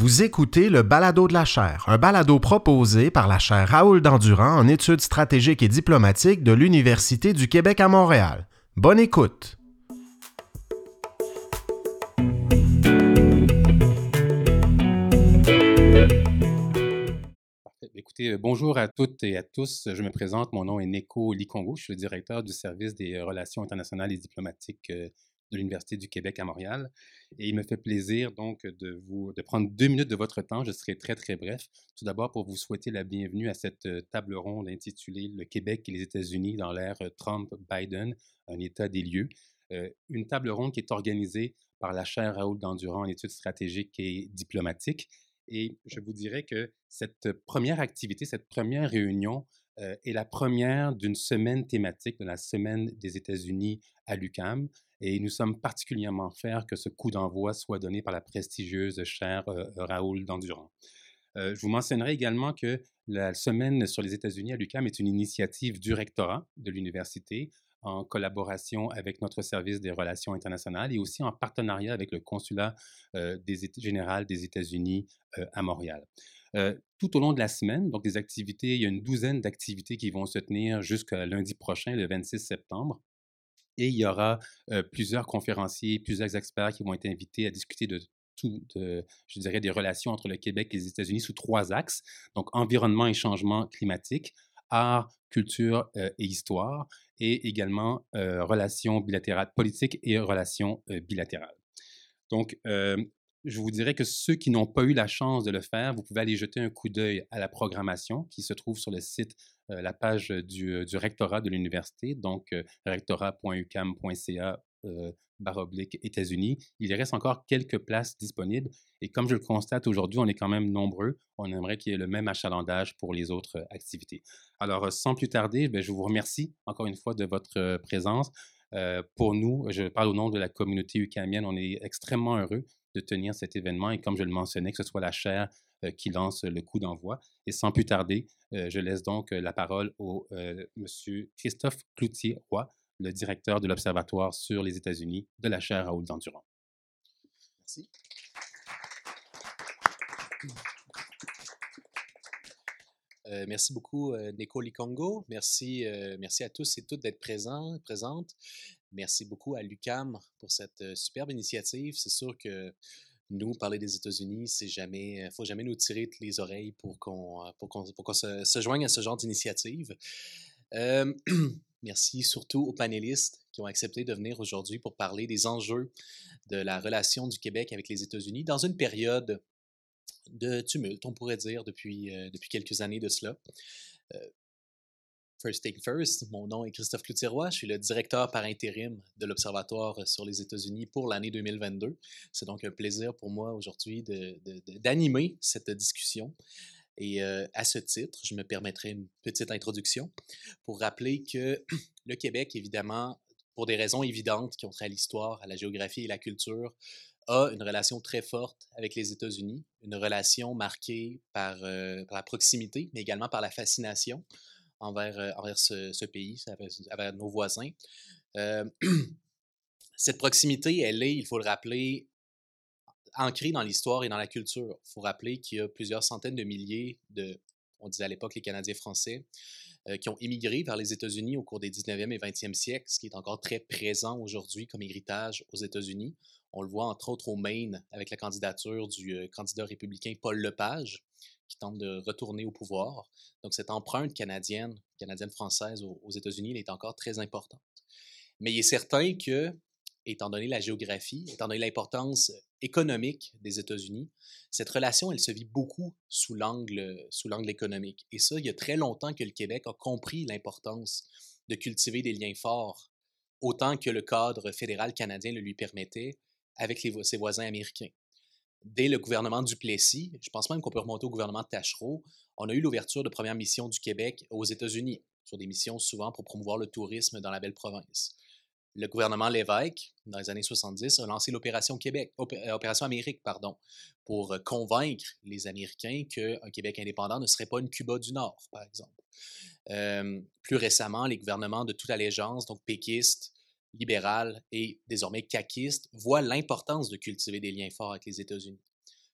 Vous écoutez le Balado de la chaire, un balado proposé par la chaire Raoul Dandurand en études stratégiques et diplomatiques de l'Université du Québec à Montréal. Bonne écoute! Écoutez, bonjour à toutes et à tous. Je me présente, mon nom est Neko Likongo, je suis le directeur du service des relations internationales et diplomatiques euh, de l'Université du Québec à Montréal. Et il me fait plaisir donc de vous de prendre deux minutes de votre temps. Je serai très très bref. Tout d'abord pour vous souhaiter la bienvenue à cette euh, table ronde intitulée Le Québec et les États-Unis dans l'ère euh, Trump-Biden, un état des lieux. Euh, une table ronde qui est organisée par la chaire Raoul Dandurand en études stratégiques et diplomatiques. Et je vous dirais que cette première activité, cette première réunion est la première d'une semaine thématique de la semaine des États-Unis à l'UCAM. Et nous sommes particulièrement fiers que ce coup d'envoi soit donné par la prestigieuse chaire Raoul Dandurand. je vous mentionnerai également que la semaine sur les États-Unis à l'UCAM est une initiative du rectorat de l'université en collaboration avec notre service des relations internationales et aussi en partenariat avec le consulat des général des États-Unis à Montréal. Tout au long de la semaine, donc des activités, il y a une douzaine d'activités qui vont se tenir jusqu'à lundi prochain, le 26 septembre. Et il y aura plusieurs conférenciers, plusieurs experts qui vont être invités à discuter de tout, je dirais, des relations entre le Québec et les États-Unis sous trois axes. Donc, environnement et changement climatique, art, culture et histoire, et également relations bilatérales politiques et relations bilatérales. Donc, je vous dirais que ceux qui n'ont pas eu la chance de le faire, vous pouvez aller jeter un coup d'œil à la programmation qui se trouve sur le site, la page du, rectorat de l'université, donc rectorat.ucam.ca baroblique États-Unis. Il reste encore quelques places disponibles et comme je le constate aujourd'hui, on est quand même nombreux. On aimerait qu'il y ait le même achalandage pour les autres activités. Alors, sans plus tarder, ben, je vous remercie encore une fois de votre présence. pour nous, je parle au nom de la communauté ucamienne, on est extrêmement heureux de tenir cet événement et comme je le mentionnais, que ce soit la chaire qui lance le coup d'envoi. Et sans plus tarder, je laisse donc la parole au monsieur Christophe Cloutier-Roy, le directeur de l'Observatoire sur les États-Unis de la chaire Raoul Dandurand. Merci. Euh, merci beaucoup, euh, Neko Likongo. Merci, euh, merci à tous et toutes d'être présents, présentes. Merci beaucoup à l'UCAM pour cette superbe initiative. C'est sûr que nous, parler des États-Unis, c'est jamais, faut jamais nous tirer les oreilles pour qu'on, pour qu'on, se, joigne à ce genre d'initiative. Merci surtout aux panélistes qui ont accepté de venir aujourd'hui pour parler des enjeux de la relation du Québec avec les États-Unis dans une période de tumulte, on pourrait dire, depuis, depuis quelques années de cela. First thing first, mon nom est Christophe Cloutiroy, je suis le directeur par intérim de l'Observatoire sur les États-Unis pour l'année 2022. C'est donc un plaisir pour moi aujourd'hui d'animer cette discussion. Et à ce titre, je me permettrai une petite introduction pour rappeler que le Québec, évidemment, pour des raisons évidentes qui ont trait à l'histoire, à la géographie et la culture, a une relation très forte avec les États-Unis, une relation marquée par, la proximité, mais également par la fascination envers, envers ce, pays, envers, nos voisins. cette proximité, elle est, il faut le rappeler, ancré dans l'histoire et dans la culture. Il faut rappeler qu'il y a plusieurs centaines de milliers de, on disait à l'époque les Canadiens français, euh, qui ont immigré vers les États-Unis au cours des 19e et 20e siècles, ce qui est encore très présent aujourd'hui comme héritage aux États-Unis. On le voit entre autres au Maine avec la candidature du euh, candidat républicain Paul Lepage, qui tente de retourner au pouvoir. Donc cette empreinte canadienne, canadienne-française aux, États-Unis, elle est encore très importante. Mais il est certain que étant donné la géographie, étant donné l'importance économique des États-Unis, cette relation, elle se vit beaucoup sous l'angle économique. Et ça, il y a très longtemps que le Québec a compris l'importance de cultiver des liens forts, autant que le cadre fédéral canadien le lui permettait avec ses voisins américains. Dès le gouvernement du Plessis, je pense même qu'on peut remonter au gouvernement de Tachereau, on a eu l'ouverture de premières missions du Québec aux États-Unis, sur des missions souvent pour promouvoir le tourisme dans la belle province le gouvernement Lévesque, dans les années 70, a lancé l'opération Québec, euh, Amérique, pardon, pour euh, convaincre les Américains qu'un Québec indépendant ne serait pas une Cuba du Nord, par exemple. Euh, plus récemment, les gouvernements de toute allégeance, donc péquistes, libéral et désormais caquistes, voient l'importance de cultiver des liens forts avec les États-Unis.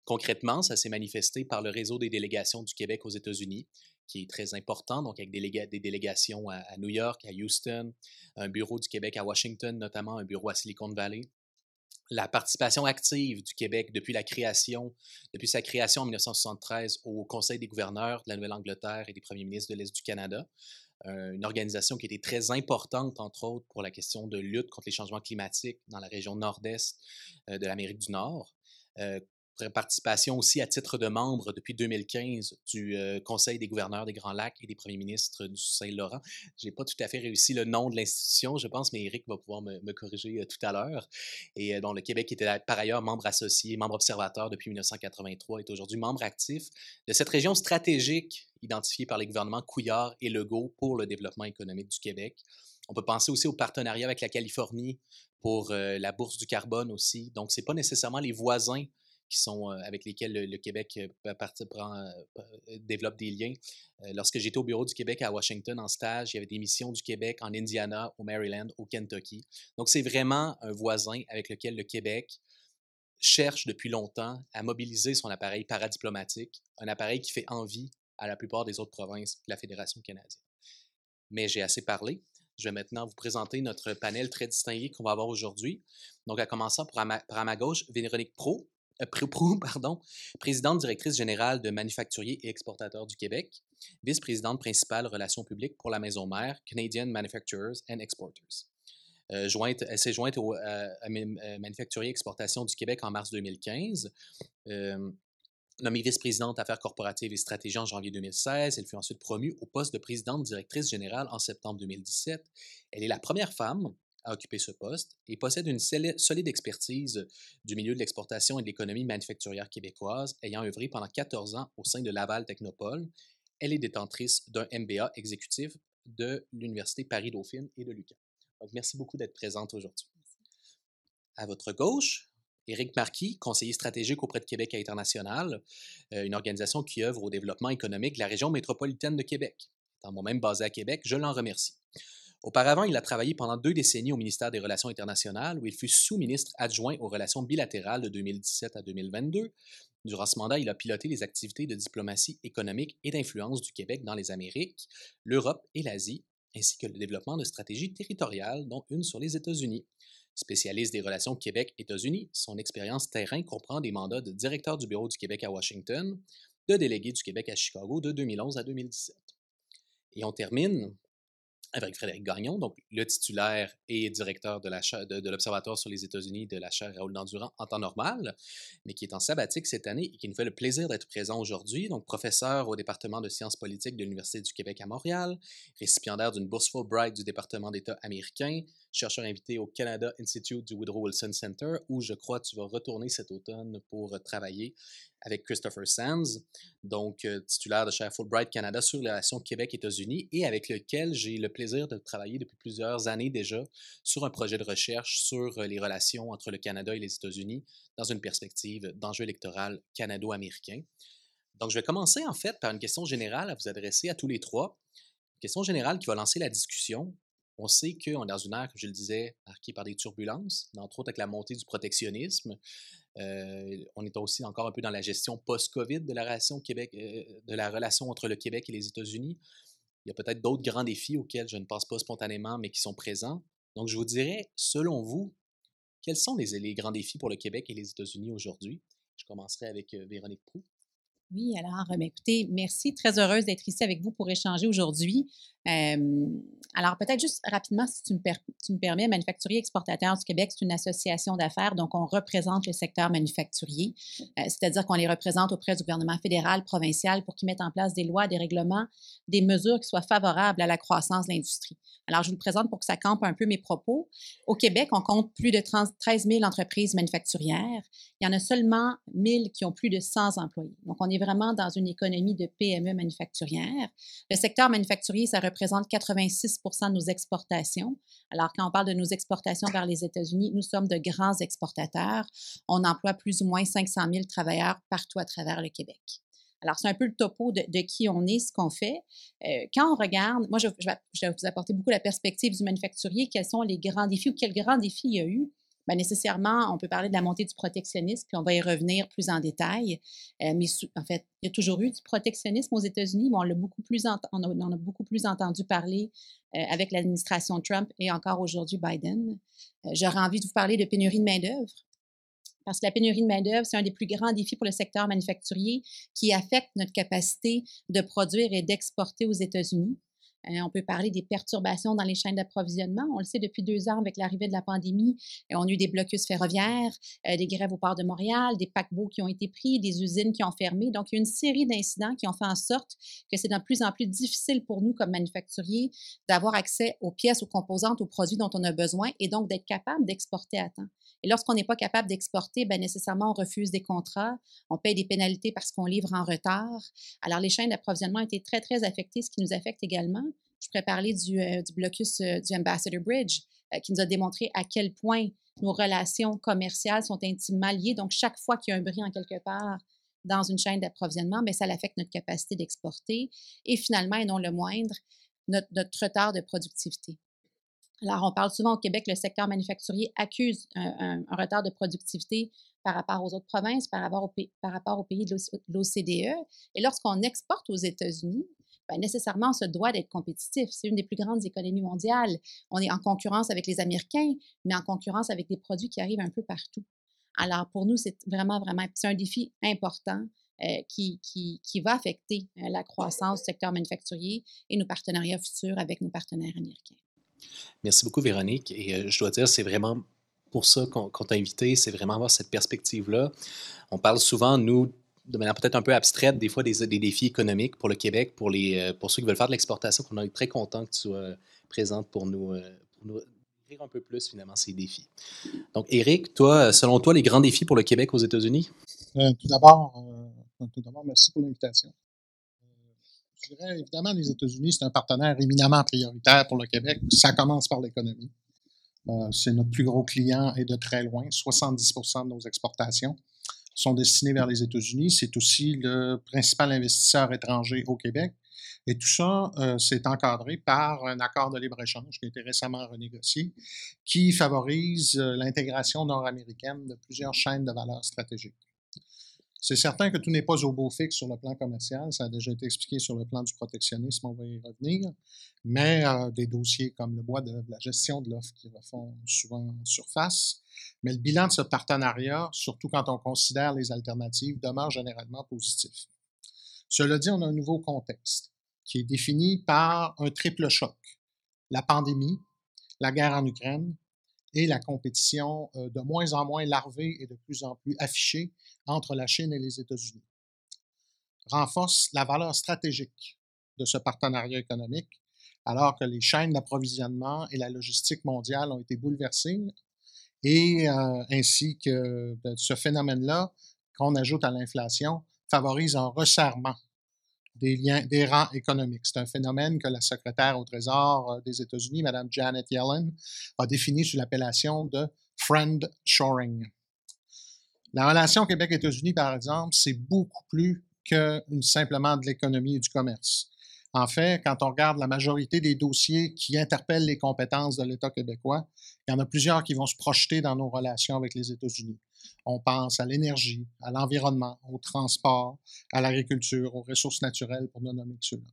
Concrètement, ça s'est manifesté par le réseau des délégations du Québec aux États-Unis, qui est très important, donc avec des, délégations à, New York, à Houston, un bureau du Québec à Washington, notamment un bureau à Silicon Valley. La participation active du Québec depuis la création, depuis sa création en 1973 au Conseil des gouverneurs de la Nouvelle-Angleterre et des premiers ministres de l'Est du Canada, une organisation qui était très importante, entre autres, pour la question de lutte contre les changements climatiques dans la région nord-est euh, de l'Amérique du Nord. Euh, participation aussi à titre de membre depuis 2015 du euh, Conseil des gouverneurs des Grands Lacs et des premiers ministres du Saint-Laurent. Je n'ai pas tout à fait réussi le nom de l'institution, je pense, mais Eric va pouvoir me, corriger euh, tout à l'heure. Et euh, le Québec était par ailleurs membre associé, membre observateur depuis 1983, est aujourd'hui membre actif de cette région stratégique identifiée par les gouvernements Couillard et Legault pour le développement économique du Québec. On peut penser aussi au partenariat avec la Californie pour la bourse du carbone aussi. Donc, ce n'est pas nécessairement les voisins sont, avec lesquels le, Québec prend, développe des liens. lorsque j'étais au bureau du Québec à Washington en stage, il y avait des missions du Québec en Indiana, au Maryland, au Kentucky. Donc, c'est vraiment un voisin avec lequel le Québec cherche depuis longtemps à mobiliser son appareil paradiplomatique, un appareil qui fait envie à la plupart des autres provinces de la Fédération canadienne. Mais j'ai assez parlé. Je vais maintenant vous présenter notre panel très distingué qu'on va avoir aujourd'hui. Donc, à commencer par par ma gauche, Véronique Pro, euh, pardon, présidente directrice générale de Manufacturiers et Exportateurs du Québec, vice-présidente principale relations publiques pour la maison mère Canadian Manufacturers and Exporters. Euh, jointe, elle s'est jointe au euh, Manufacturiers et Exportations du Québec en mars 2015. nommée vice-présidente affaires corporatives et stratégie en janvier 2016, elle fut ensuite promue au poste de présidente directrice générale en septembre 2017. Elle est la première femme à occuper ce poste et possède une solide expertise du milieu de l'exportation et de l'économie manufacturière québécoise, ayant œuvré pendant 14 ans au sein de Laval Technopole. Elle est détentrice d'un MBA exécutif de l'Université Paris-Dauphine et de. Donc, merci beaucoup d'être présente aujourd'hui. À votre gauche, Éric Marquis, conseiller stratégique auprès de Québec International, euh, une organisation qui œuvre au développement économique de la région métropolitaine de Québec. Étant moi-même basé à Québec, je l'en remercie. Auparavant, il a travaillé pendant deux décennies au ministère des Relations internationales, où il fut sous-ministre adjoint aux relations bilatérales de 2017 à 2022. Durant ce mandat, il a piloté les activités de diplomatie économique et d'influence du Québec dans les Amériques, l'Europe et l'Asie, ainsi que le développement de stratégies territoriales, dont une sur les États-Unis. Spécialiste des relations Québec-États-Unis, son expérience terrain comprend des mandats de directeur du Bureau du Québec à Washington, de délégué du Québec à Chicago de 2011 à 2017. Et on termine avec Frédéric Gagnon, donc le titulaire et directeur de, l'Observatoire sur les États-Unis de la chaire Raoul Dandurand en temps normal, mais qui est en sabbatique cette année et qui nous fait le plaisir d'être présent aujourd'hui. Donc, professeur au département de sciences politiques de l'Université du Québec à Montréal, récipiendaire d'une bourse Fulbright du département d'État américain, chercheur invité au Canada Institute du Woodrow Wilson Center, où je crois tu vas retourner cet automne pour travailler avec Christopher Sands, donc euh, titulaire de chaire Fulbright Canada sur les relations Québec-États-Unis et avec lequel j'ai le plaisir de travailler depuis plusieurs années déjà sur un projet de recherche sur euh, les relations entre le Canada et les États-Unis dans une perspective d'enjeu électoral canado-américain. Donc, je vais commencer en fait par une question générale à vous adresser à tous les trois. Une question générale qui va lancer la discussion. On sait qu'on est dans une ère, comme je le disais, marquée par des turbulences, entre autres avec la montée du protectionnisme. Euh, on est aussi encore un peu dans la gestion post-COVID de la relation Québec, euh, de la relation entre le Québec et les États-Unis. Il y a peut-être d'autres grands défis auxquels je ne pense pas spontanément, mais qui sont présents. Donc, je vous dirais, selon vous, quels sont les, les grands défis pour le Québec et les États-Unis aujourd'hui? Je commencerai avec euh, Véronique Proux. Oui, alors, ben, écoutez, merci. Très heureuse d'être ici avec vous pour échanger aujourd'hui. alors, peut-être juste rapidement, si tu me, permets, Manufacturier Exportateur du Québec, c'est une association d'affaires, donc on représente le secteur manufacturier, euh, c'est-à-dire qu'on les représente auprès du gouvernement fédéral, provincial, pour qu'ils mettent en place des lois, des règlements, des mesures qui soient favorables à la croissance de l'industrie. Alors, je vous le présente pour que ça campe un peu mes propos. Au Québec, on compte plus de 13 000 entreprises manufacturières. Il y en a seulement 1000 qui ont plus de 100 employés. Donc, on est vraiment dans une économie de PME manufacturière. Le secteur manufacturier, ça représente 86 de nos exportations. Alors, quand on parle de nos exportations vers les États-Unis, nous sommes de grands exportateurs. On emploie plus ou moins 500 000 travailleurs partout à travers le Québec. Alors, c'est un peu le topo de, qui on est, ce qu'on fait. Euh, quand on regarde, moi, je, vais, vous apporter beaucoup la perspective du manufacturier, quels sont les grands défis ou quels grands défis il y a eu? Bien, nécessairement, on peut parler de la montée du protectionnisme, puis on va y revenir plus en détail. Euh, mais en fait, il y a toujours eu du protectionnisme aux États-Unis, mais on, l'a a beaucoup plus entendu parler euh, avec l'administration Trump et encore aujourd'hui Biden. Euh, j'aurais envie de vous parler de pénurie de main-d'œuvre. Parce que la pénurie de main-d'œuvre, c'est un des plus grands défis pour le secteur manufacturier qui affecte notre capacité de produire et d'exporter aux États-Unis. Euh, on peut parler des perturbations dans les chaînes d'approvisionnement. On le sait depuis deux ans avec l'arrivée de la pandémie. Euh, on a eu des blocus ferroviaires, euh, des grèves au port de Montréal, des paquebots qui ont été pris, des usines qui ont fermé. Donc, il y a une série d'incidents qui ont fait en sorte que c'est de plus en plus difficile pour nous comme manufacturiers d'avoir accès aux pièces, aux composantes, aux produits dont on a besoin et donc d'être capable d'exporter à temps. Et lorsqu'on n'est pas capable d'exporter, bien nécessairement, on refuse des contrats, on paye des pénalités parce qu'on livre en retard. Alors, les chaînes d'approvisionnement ont été très, très affectées, ce qui nous affecte également. Je pourrais parler du, euh, blocus euh, du Ambassador Bridge, euh, qui nous a démontré à quel point nos relations commerciales sont intimement liées. Donc, chaque fois qu'il y a un bris en quelque part dans une chaîne d'approvisionnement, bien, ça affecte notre capacité d'exporter. Et finalement, et non le moindre, notre, notre retard de productivité. Alors, on parle souvent au Québec, le secteur manufacturier accuse un, retard de productivité par rapport aux autres provinces, par rapport, au, par rapport aux pays de l'OCDE. Et lorsqu'on exporte aux États-Unis, ben, nécessairement, on se doit d'être compétitif. C'est une des plus grandes économies mondiales. On est en concurrence avec les Américains, mais en concurrence avec des produits qui arrivent un peu partout. Alors, pour nous, c'est vraiment, vraiment, c'est un défi important euh, qui, qui, va affecter euh, la croissance du secteur manufacturier et nos partenariats futurs avec nos partenaires américains. Merci beaucoup, Véronique. Et euh, je dois dire, c'est vraiment pour ça qu'on t'a invité, c'est vraiment avoir cette perspective-là. On parle souvent, nous, de manière peut-être un peu abstraite, des fois des, défis économiques pour le Québec, pour, les, euh, pour ceux qui veulent faire de l'exportation, qu'on est très content que tu sois présente pour nous, euh, pour nous décrire un peu plus finalement ces défis. Donc, Eric, toi, selon toi, les grands défis pour le Québec aux États-Unis? tout d'abord, tout d'abord, merci pour l'invitation je dirais, évidemment, les États-Unis, c'est un partenaire éminemment prioritaire pour le Québec. Ça commence par l'économie. Euh, c'est notre plus gros client et de très loin. 70% de nos exportations sont destinées vers les États-Unis. C'est aussi le principal investisseur étranger au Québec. Et tout ça, euh, c'est encadré par un accord de libre-échange qui a été récemment renégocié, qui favorise euh, l'intégration nord-américaine de plusieurs chaînes de valeur stratégiques. C'est certain que tout n'est pas au beau fixe sur le plan commercial. Ça a déjà été expliqué sur le plan du protectionnisme, on va y revenir. Mais euh, des dossiers comme le bois de la gestion de l'offre qui refont souvent surface. Mais le bilan de ce partenariat, surtout quand on considère les alternatives, demeure généralement positif. Cela dit, on a un nouveau contexte qui est défini par un triple choc. La pandémie, la guerre en Ukraine et la compétition euh, de moins en moins larvée et de plus en plus affichée entre la Chine et les États-Unis. Renforce la valeur stratégique de ce partenariat économique alors que les chaînes d'approvisionnement et la logistique mondiale ont été bouleversées et euh, ainsi que ce phénomène-là, qu'on ajoute à l'inflation, favorise un resserrement des liens, des rangs économiques. C'est un phénomène que la secrétaire au Trésor euh, des États-Unis, Mme Janet Yellen, a défini sous l'appellation de friend shoring. La relation Québec-États-Unis, par exemple, c'est beaucoup plus que simplement de l'économie et du commerce. En fait, quand on regarde la majorité des dossiers qui interpellent les compétences de l'État québécois, il y en a plusieurs qui vont se projeter dans nos relations avec les États-Unis. On pense à l'énergie, à l'environnement, au transport, à l'agriculture, aux ressources naturelles, pour ne nommer que ceux-là.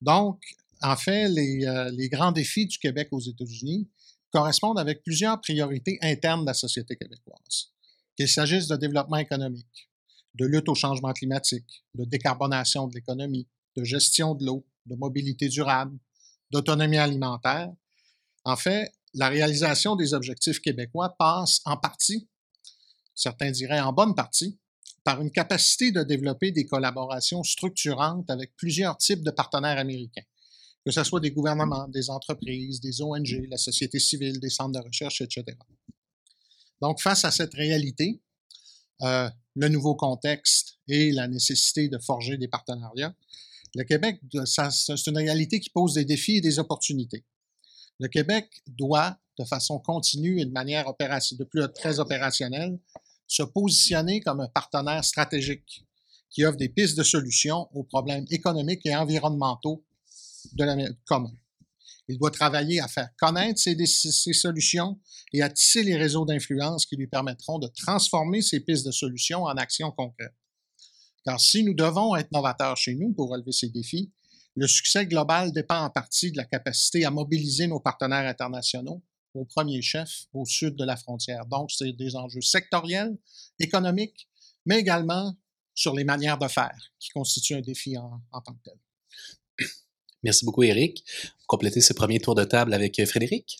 Donc, en fait, les, euh, les, grands défis du Québec aux États-Unis correspondent avec plusieurs priorités internes de la société québécoise. Qu'il s'agisse de développement économique, de lutte au changement climatique, de décarbonation de l'économie, de gestion de l'eau, de mobilité durable, d'autonomie alimentaire. En fait, la réalisation des objectifs québécois passe en partie, certains diraient en bonne partie, par une capacité de développer des collaborations structurantes avec plusieurs types de partenaires américains, que ce soit des gouvernements, des entreprises, des ONG, la société civile, des centres de recherche, etc. Donc, face à cette réalité, euh, le nouveau contexte et la nécessité de forger des partenariats, le Québec, c'est une réalité qui pose des défis et des opportunités. Le Québec doit, de façon continue et de manière de plus très opérationnelle, se positionner comme un partenaire stratégique qui offre des pistes de solutions aux problèmes économiques et environnementaux de la commun. Il doit travailler à faire connaître ses, ses solutions et à tisser les réseaux d'influence qui lui permettront de transformer ces pistes de solutions en actions concrètes. Car si nous devons être novateurs chez nous pour relever ces défis, le succès global dépend en partie de la capacité à mobiliser nos partenaires internationaux au premier chef au sud de la frontière. Donc, c'est des enjeux sectoriels, économiques, mais également sur les manières de faire qui constituent un défi en, tant que tel. Merci beaucoup, Eric. Compléter ce premier tour de table avec euh, Frédéric.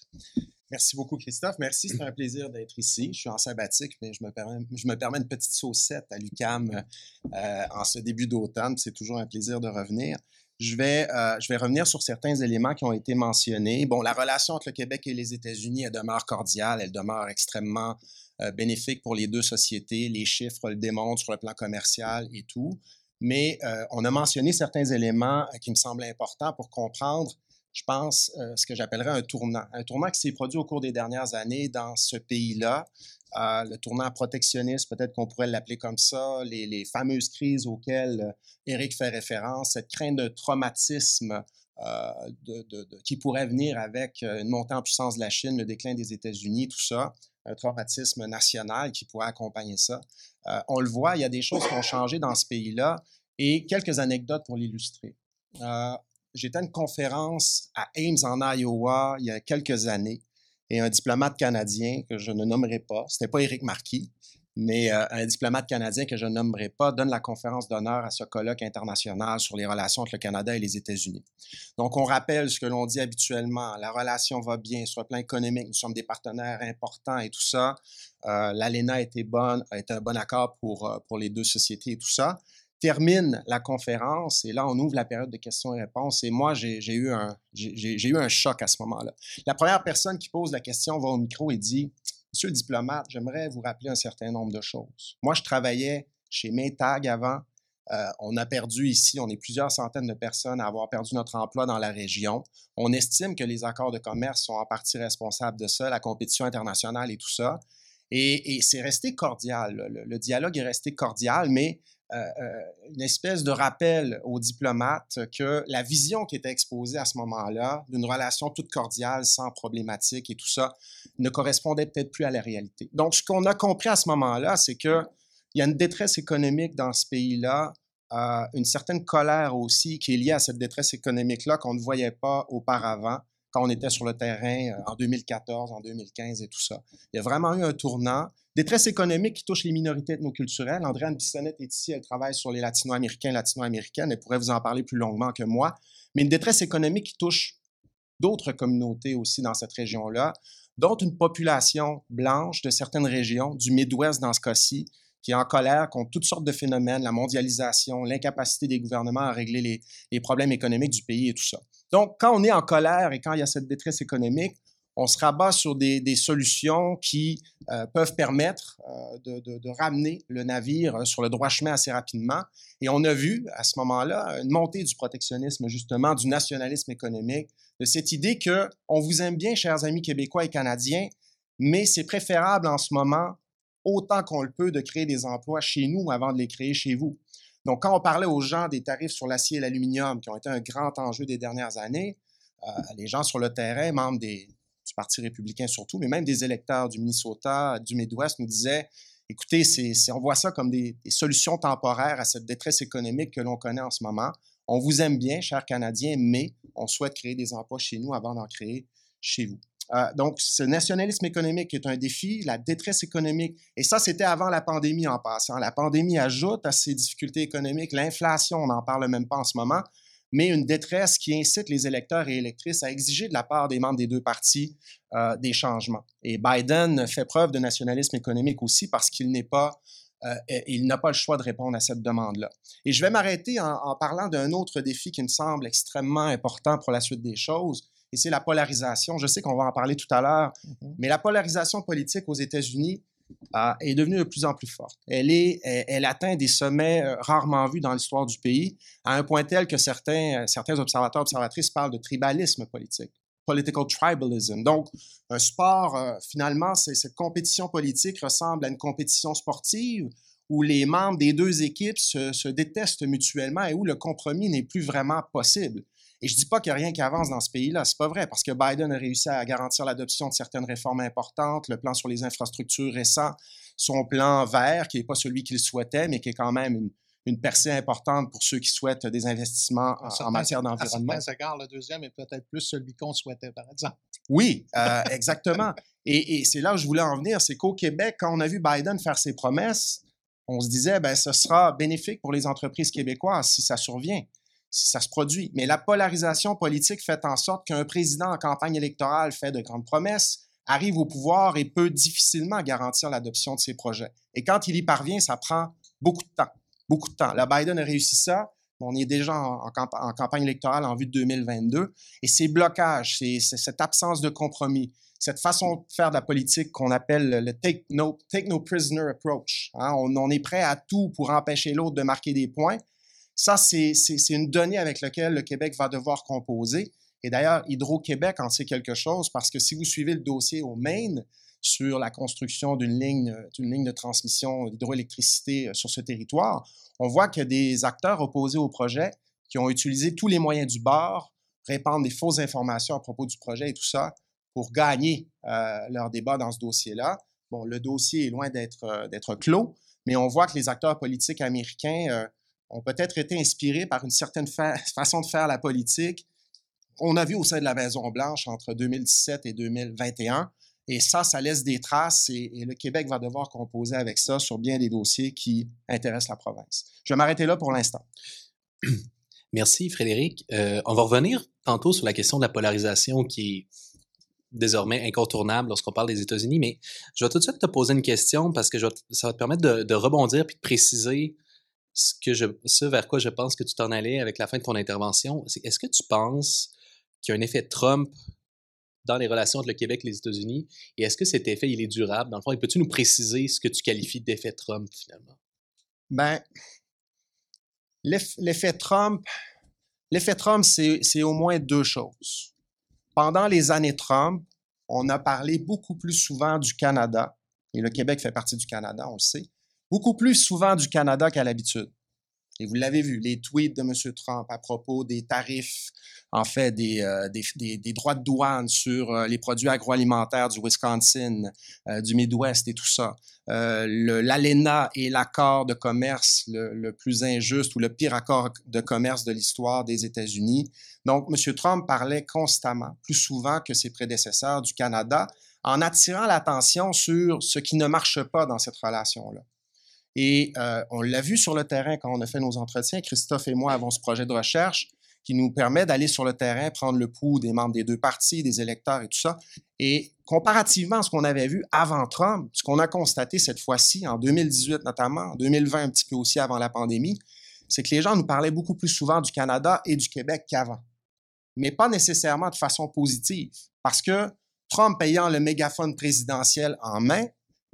Merci beaucoup, Christophe. Merci, c'est un plaisir d'être ici. Je suis en sabbatique, mais je me permets, je me permets une petite saucette à l'UCAM euh, en ce début d'automne. C'est toujours un plaisir de revenir. Je vais, euh, je vais revenir sur certains éléments qui ont été mentionnés. Bon, la relation entre le Québec et les États-Unis, elle demeure cordiale, elle demeure extrêmement euh, bénéfique pour les deux sociétés. Les chiffres le démontrent sur le plan commercial et tout. Mais euh, on a mentionné certains éléments qui me semblent importants pour comprendre, je pense, ce que j'appellerais un tournant. Un tournant qui s'est produit au cours des dernières années dans ce pays-là, le tournant protectionniste, peut-être qu'on pourrait l'appeler comme ça, les, fameuses crises auxquelles Eric euh, fait référence, cette crainte de traumatisme euh, qui pourrait venir avec euh, une montée en puissance de la Chine, le déclin des États-Unis, tout ça, un traumatisme national qui pourrait accompagner ça. on le voit, il y a des choses qui ont changé dans ce pays-là et quelques anecdotes pour l'illustrer. J'étais à une conférence à Ames en Iowa il y a quelques années et un diplomate canadien que je ne nommerai pas, ce n'est pas Éric Marquis, mais euh, un diplomate canadien que je ne nommerai pas donne la conférence d'honneur à ce colloque international sur les relations entre le Canada et les États-Unis. Donc, on rappelle ce que l'on dit habituellement, la relation va bien sur le plan économique, nous sommes des partenaires importants et tout ça. Euh, L'ALENA était bonne, a été un bon accord pour, euh, pour les deux sociétés et tout ça termine la conférence et là, on ouvre la période de questions et réponses. Et moi, j'ai eu, un, eu un choc à ce moment-là. La première personne qui pose la question va au micro et dit Monsieur le diplomate, j'aimerais vous rappeler un certain nombre de choses. Moi, je travaillais chez Maytag avant. Euh, on a perdu ici, on est plusieurs centaines de personnes à avoir perdu notre emploi dans la région. On estime que les accords de commerce sont en partie responsables de ça, la compétition internationale et tout ça. Et, c'est resté cordial. le, dialogue est resté cordial, mais une espèce de rappel aux diplomates que la vision qui était exposée à ce moment-là, d'une relation toute cordiale, sans problématique et tout ça, ne correspondait peut-être plus à la réalité. Donc, ce qu'on a compris à ce moment-là, c'est qu'il y a une détresse économique dans ce pays-là, euh, une certaine colère aussi qui est liée à cette détresse économique-là qu'on ne voyait pas auparavant quand on était sur le terrain en 2014, en 2015 et tout ça. Il y a vraiment eu un tournant. Détresse économique qui touche les minorités ethnoculturelles. Andréane Bissonnette est ici, elle travaille sur les latino-américains, latino-américaines, elle pourrait vous en parler plus longuement que moi. Mais une détresse économique qui touche d'autres communautés aussi dans cette région-là, dont une population blanche de certaines régions, du Midwest dans ce cas-ci, qui est en colère contre toutes sortes de phénomènes, la mondialisation, l'incapacité des gouvernements à régler les, les, problèmes économiques du pays et tout ça. Donc, quand on est en colère et quand il y a cette détresse économique, on se rabat sur des, solutions qui euh, peuvent permettre euh, de, ramener le navire euh, sur le droit chemin assez rapidement. Et on a vu à ce moment-là une montée du protectionnisme, justement, du nationalisme économique, de cette idée que on vous aime bien, chers amis québécois et canadiens, mais c'est préférable en ce moment, autant qu'on le peut, de créer des emplois chez nous avant de les créer chez vous. Donc, quand on parlait aux gens des tarifs sur l'acier et l'aluminium, qui ont été un grand enjeu des dernières années, les gens sur le terrain, membres des, du Parti républicain surtout, mais même des électeurs du Minnesota, du Midwest nous disaient écoutez, on voit ça comme des, solutions temporaires à cette détresse économique que l'on connaît en ce moment. On vous aime bien, chers Canadiens, mais on souhaite créer des emplois chez nous avant d'en créer chez vous. Euh, donc, ce nationalisme économique est un défi, la détresse économique, et ça, c'était avant la pandémie en passant. La pandémie ajoute à ces difficultés économiques, l'inflation, on n'en parle même pas en ce moment, mais une détresse qui incite les électeurs et électrices à exiger de la part des membres des deux partis euh, des changements. Et Biden fait preuve de nationalisme économique aussi parce qu'il n'est pas euh, il n'a pas le choix de répondre à cette demande-là. Et je vais m'arrêter en, parlant d'un autre défi qui me semble extrêmement important pour la suite des choses, et c'est la polarisation. Je sais qu'on va en parler tout à l'heure, mm-hmm. mais la polarisation politique aux États-Unis est devenue de plus en plus forte. Elle, atteint des sommets euh, rarement vus dans l'histoire du pays, à un point tel que certains, euh, observateurs, observatrices parlent de tribalisme politique, political tribalism. Donc, un sport, euh, finalement, cette compétition politique ressemble à une compétition sportive où les membres des deux équipes se détestent mutuellement et où le compromis n'est plus vraiment possible. Et je dis pas qu'il n'y a rien qui avance dans ce pays-là. C'est pas vrai, parce que Biden a réussi à garantir l'adoption de certaines réformes importantes, le plan sur les infrastructures récent, son plan vert, qui n'est pas celui qu'il souhaitait, mais qui est quand même une, une percée importante pour ceux qui souhaitent des investissements en, matière d'environnement. À le deuxième est peut-être plus celui qu'on souhaitait, par exemple. Oui, euh, exactement. Et, c'est là où je voulais en venir, c'est qu'au Québec, quand on a vu Biden faire ses promesses, on se disait, ben, ce sera bénéfique pour les entreprises québécoises si ça survient, si ça se produit. Mais la polarisation politique fait en sorte qu'un président en campagne électorale fait de grandes promesses, arrive au pouvoir et peut difficilement garantir l'adoption de ses projets. Et quand il y parvient, ça prend beaucoup de temps beaucoup de temps. La Biden a réussi ça. On est déjà en, campagne électorale en vue de 2022. Et ces blocages, cette absence de compromis, cette façon de faire de la politique qu'on appelle le take no, take no prisoner approach. Hein. On, est prêt à tout pour empêcher l'autre de marquer des points. Ça, c'est une donnée avec laquelle le Québec va devoir composer. Et d'ailleurs, Hydro-Québec en sait quelque chose parce que si vous suivez le dossier au Maine, sur la construction d'une ligne, euh, ligne de transmission d'hydroélectricité euh, sur ce territoire, on voit qu'il y a des acteurs opposés au projet qui ont utilisé tous les moyens du bord, répandre des fausses informations à propos du projet et tout ça pour gagner euh, leur débat dans ce dossier-là. Bon, le dossier est loin d'être, d'être clos, mais on voit que les acteurs politiques américains ont peut-être été inspirés par une certaine façon de faire la politique. On a vu au sein de la Maison-Blanche entre 2017 et 2021 et ça, ça laisse des traces et, le Québec va devoir composer avec ça sur bien des dossiers qui intéressent la province. Je vais m'arrêter là pour l'instant. Merci, Frédéric. Euh, on va revenir tantôt sur la question de la polarisation qui est désormais incontournable lorsqu'on parle des États-Unis, mais je vais tout de suite te poser une question parce que ça va te permettre de, rebondir puis de préciser ce, vers quoi je pense que tu t'en allais avec la fin de ton intervention. Est-ce que tu penses qu'il y a un effet Trump dans les relations entre le Québec et les États-Unis? Et est-ce que cet effet, il est durable? Dans le fond, peux-tu nous préciser ce que tu qualifies d'effet Trump, finalement? Ben, l'effet Trump, l'effet Trump, c'est au moins deux choses. Pendant les années Trump, on a parlé beaucoup plus souvent du Canada, et le Québec fait partie du Canada, on le sait, beaucoup plus souvent du Canada qu'à l'habitude. Et vous l'avez vu, les tweets de M. Trump à propos des tarifs, en fait, des, euh, des, droits de douane sur euh, les produits agroalimentaires du Wisconsin, euh, du Midwest et tout ça. L'ALENA est l'accord de commerce le, plus injuste ou le pire accord de commerce de l'histoire des États-Unis. Donc, M. Trump parlait constamment, plus souvent que ses prédécesseurs du Canada, en attirant l'attention sur ce qui ne marche pas dans cette relation-là. Et euh, on l'a vu sur le terrain quand on a fait nos entretiens. Christophe et moi avons ce projet de recherche qui nous permet d'aller sur le terrain, prendre le pouls des membres des deux partis, des électeurs et tout ça. Et comparativement à ce qu'on avait vu avant Trump, ce qu'on a constaté cette fois-ci, en 2018 notamment, en 2020 un petit peu aussi avant la pandémie, c'est que les gens nous parlaient beaucoup plus souvent du Canada et du Québec qu'avant. Mais pas nécessairement de façon positive, parce que Trump ayant le mégaphone présidentiel en main,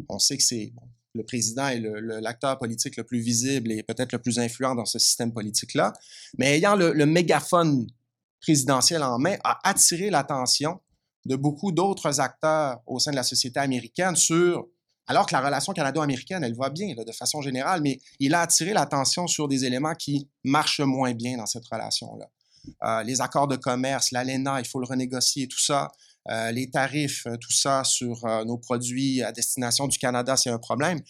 on sait que c'est le président est l'acteur politique le plus visible et peut-être le plus influent dans ce système politique-là, mais ayant le, mégaphone présidentiel en main, a attiré l'attention de beaucoup d'autres acteurs au sein de la société américaine sur, alors que la relation canado-américaine, elle va bien de façon générale, mais il a attiré l'attention sur des éléments qui marchent moins bien dans cette relation-là. Euh, les accords de commerce, l'ALENA, il faut le renégocier, tout ça. Euh, les tarifs, euh, tout ça sur euh, nos produits à destination du Canada, c'est un problème.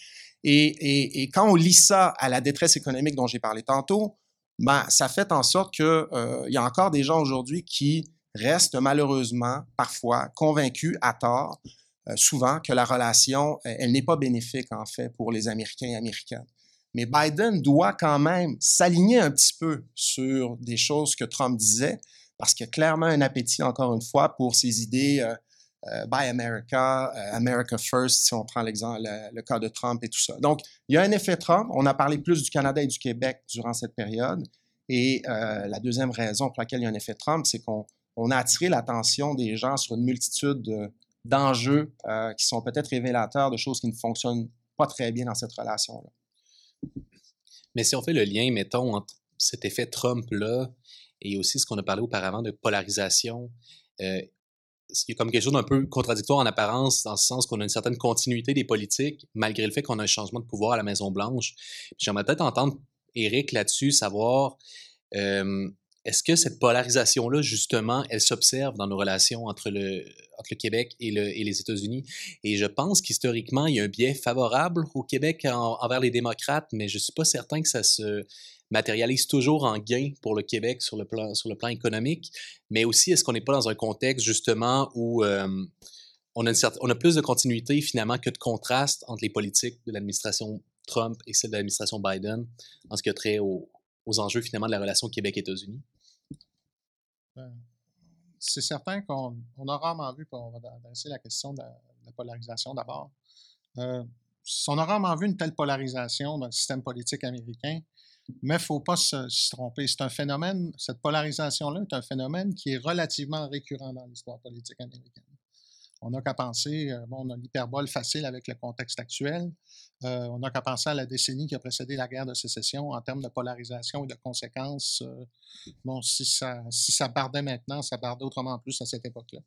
Et, quand on lit ça à la détresse économique dont j'ai parlé tantôt, ben, ça fait en sorte qu'il y a encore des gens aujourd'hui qui restent malheureusement, parfois, convaincus à tort, souvent, que la relation, elle n'est pas bénéfique, en fait, pour les Américains et Américaines. Mais Biden doit quand même s'aligner un petit peu sur des choses que Trump disait, parce qu'il y a clairement un appétit, encore une fois, pour ces idées euh, euh, Buy America, euh, America First, si on prend l'exemple, le, cas de Trump et tout ça. Donc, il y a un effet Trump. On a parlé plus du Canada et du Québec durant cette période. Et la deuxième raison pour laquelle il y a un effet Trump, c'est qu'on a attiré l'attention des gens sur une multitude d'enjeux qui sont peut-être révélateurs de choses qui ne fonctionnent pas très bien dans cette relation-là. Mais si on fait le lien, mettons, entre cet effet Trump-là et aussi ce qu'on a parlé auparavant de polarisation. Euh, ce qui est comme quelque chose d'un peu contradictoire en apparence, dans le sens qu'on a une certaine continuité des politiques, malgré le fait qu'on a un changement de pouvoir à la Maison-Blanche. J'aimerais peut-être entendre Eric là-dessus, savoir est-ce que cette polarisation-là, justement, elle s'observe dans nos relations entre le, Québec et les États-Unis? Et je pense qu'historiquement, il y a un biais favorable au Québec envers les démocrates, mais je ne suis pas certain que ça se matérialise toujours en gain pour le Québec sur le plan, économique. Mais aussi, est-ce qu'on n'est pas dans un contexte, justement, où euh, on, a on a plus de continuité, finalement, que de contraste entre les politiques de l'administration Trump et celle de l'administration Biden en ce qui a trait aux enjeux, finalement, de la relation Québec-États-Unis? Ben, c'est certain qu'on a rarement vu, on va adresser la question de la, polarisation d'abord. Euh, on a rarement vu une telle polarisation dans le système politique américain, mais il ne faut pas se, tromper. C'est un phénomène, cette polarisation-là est un phénomène qui est relativement récurrent dans l'histoire politique américaine. On n'a qu'à penser, euh, bon, on a l'hyperbole facile avec le contexte actuel. Euh, on n'a qu'à penser à la décennie qui a précédé la guerre de sécession en termes de polarisation et de conséquences. Euh, bon, si ça, si ça bardait maintenant, ça bardait autrement plus à cette époque-là.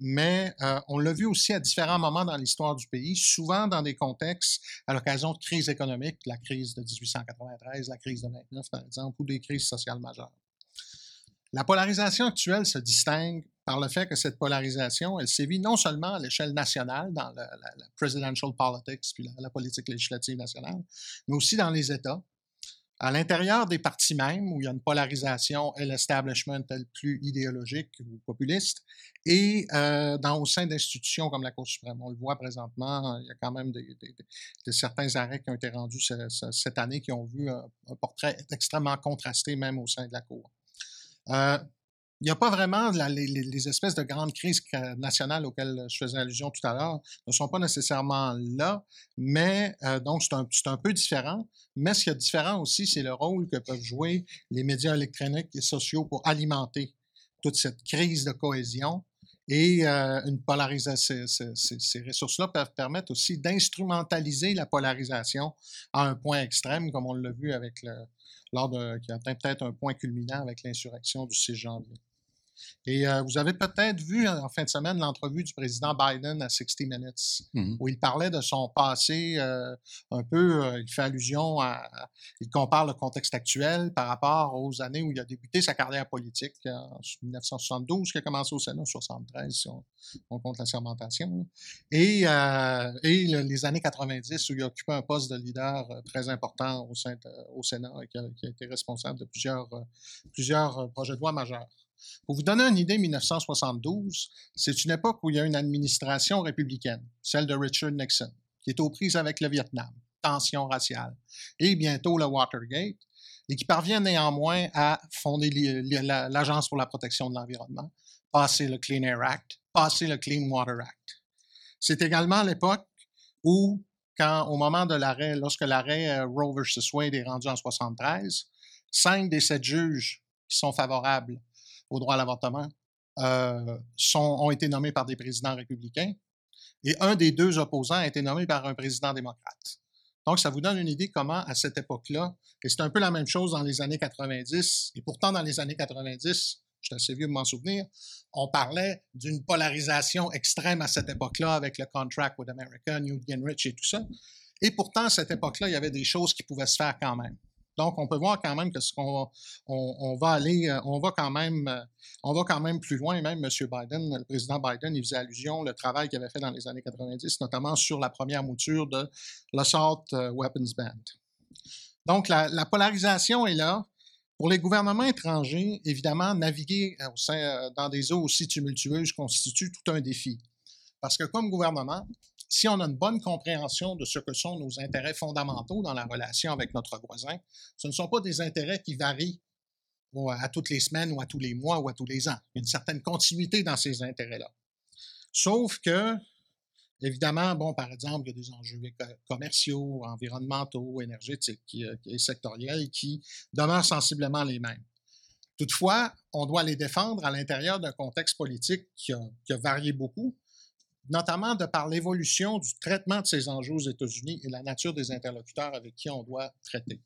Mais on l'a vu aussi à différents moments dans l'histoire du pays, souvent dans des contextes à l'occasion de crises économiques, la crise de 1893, la crise de 29 par exemple, ou des crises sociales majeures. La polarisation actuelle se distingue par le fait que cette polarisation, elle sévit non seulement à l'échelle nationale, dans la, presidential politics, puis la, politique législative nationale, mais aussi dans les États. À l'intérieur des partis mêmes, où il y a une polarisation et l'establishment plus idéologique ou populiste, et euh, dans, au sein d'institutions comme la Cour suprême. On le voit présentement, il y a quand même des, certains arrêts qui ont été rendus cette année qui ont vu un portrait extrêmement contrasté même au sein de la Cour. Euh, il n'y a pas vraiment les, espèces de grandes crises nationales auxquelles je faisais allusion tout à l'heure ne sont pas nécessairement là, mais euh, donc c'est un, un, peu différent. Mais ce qui est différent aussi, c'est le rôle que peuvent jouer les médias électroniques et sociaux pour alimenter toute cette crise de cohésion. Et euh, une polarisation, ces, ces ressources-là peuvent permettre aussi d'instrumentaliser la polarisation à un point extrême, comme on l'a vu avec le, lors de, qui atteint peut-être un point culminant avec l'insurrection du 6 janvier. Et euh, vous avez peut-être vu en fin de semaine l'entrevue du président Biden à 60 Minutes, mmh où il parlait de son passé euh, un peu, euh, il fait allusion à, il compare le contexte actuel par rapport aux années où il a débuté sa carrière politique, en 1972, qui a commencé au Sénat, en 73, si on, compte la sermentation, et, et les années 90, où il a occupé un poste de leader très important au, sein au Sénat et qui a, qui a, été responsable de plusieurs, plusieurs projets de loi majeurs. Pour vous donner une idée, 1972, c'est une époque où il y a une administration républicaine, celle de Richard Nixon, qui est aux prises avec le Vietnam, tension raciale, et bientôt le Watergate, et qui parvient néanmoins à fonder l'Agence pour la protection de l'environnement, passer le Clean Air Act, passer le Clean Water Act. C'est également l'époque où, quand, au moment de l'arrêt, lorsque l'arrêt euh, Roe versus Wade est rendu en 73, cinq des sept juges qui sont favorables au droit à l'avortement euh, ont été nommés par des présidents républicains et un des deux opposants a été nommé par un président démocrate. Donc, ça vous donne une idée comment, à cette époque-là, et c'est un peu la même chose dans les années 90, et pourtant dans les années 90, je suis assez vieux de m'en souvenir, on parlait d'une polarisation extrême à cette époque-là avec le Contract with America, Newt Gingrich et tout ça. Et pourtant, à cette époque-là, il y avait des choses qui pouvaient se faire quand même. Donc, on peut voir quand même que ce qu'on on, va aller, euh, on va quand même, euh, on va quand même plus loin. Même M. Biden, le président Biden, il faisait allusion au travail qu'il avait fait dans les années 90, notamment sur la première mouture de l'Assault euh, Weapons Ban. Donc, la, polarisation est là. Pour les gouvernements étrangers, évidemment, naviguer au sein, dans des eaux aussi tumultueuses constitue tout un défi. Parce que comme gouvernement, si on a une bonne compréhension de ce que sont nos intérêts fondamentaux dans la relation avec notre voisin, ce ne sont pas des intérêts qui varient à toutes les semaines ou à tous les mois ou à tous les ans. Il y a une certaine continuité dans ces intérêts-là. Sauf que, évidemment, bon, par exemple, il y a des enjeux commerciaux, environnementaux, énergétiques euh, et sectoriels qui demeurent sensiblement les mêmes. Toutefois, on doit les défendre à l'intérieur d'un contexte politique qui a varié beaucoup, notamment de par l'évolution du traitement de ces enjeux aux États-Unis et la nature des interlocuteurs avec qui on doit traiter.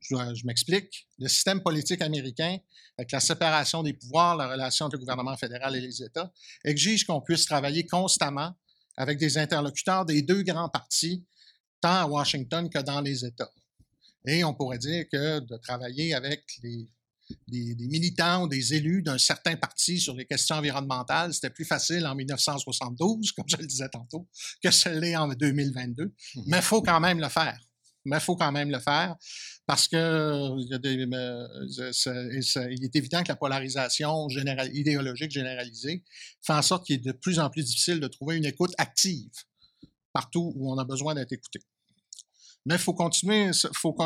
Je, m'explique. Le système politique américain, avec la séparation des pouvoirs, la relation entre le gouvernement fédéral et les États, exige qu'on puisse travailler constamment avec des interlocuteurs des deux grands partis, tant à Washington que dans les États. Et on pourrait dire que de travailler avec les des, militants ou des élus d'un certain parti sur les questions environnementales, c'était plus facile en 1972, comme je le disais tantôt, que ce l'est en 2022. Mmh Mais il faut quand même le faire. Mais il faut quand même le faire parce que il est évident que la polarisation idéologique généralisée fait en sorte qu'il est de plus en plus difficile de trouver une écoute active partout où on a besoin d'être écouté. Mais il faut continuer, faut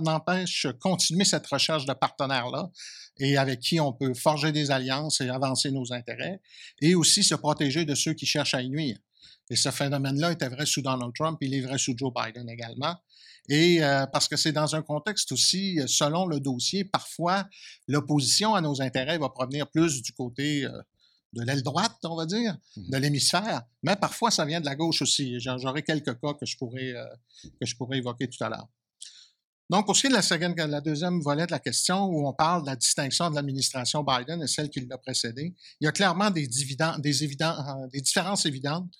n'empêche continuer cette recherche de partenaires-là et avec qui on peut forger des alliances et avancer nos intérêts et aussi se protéger de ceux qui cherchent à y nuire. Et ce phénomène-là était vrai sous Donald Trump, il est vrai sous Joe Biden également. Et euh, parce que c'est dans un contexte aussi, selon le dossier, parfois l'opposition à nos intérêts va provenir plus du côté euh, de l'aile droite, on va dire, mmh de l'hémisphère, mais parfois ça vient de la gauche aussi. J'aurai quelques cas que je pourrais, euh, que je pourrais évoquer tout à l'heure. Donc, pour ce qui est de la, seconde, la deuxième volet de la question, où on parle de la distinction de l'administration Biden et celle qui l'a précédée, il y a clairement des, dividendes, des, évidents, euh, des différences évidentes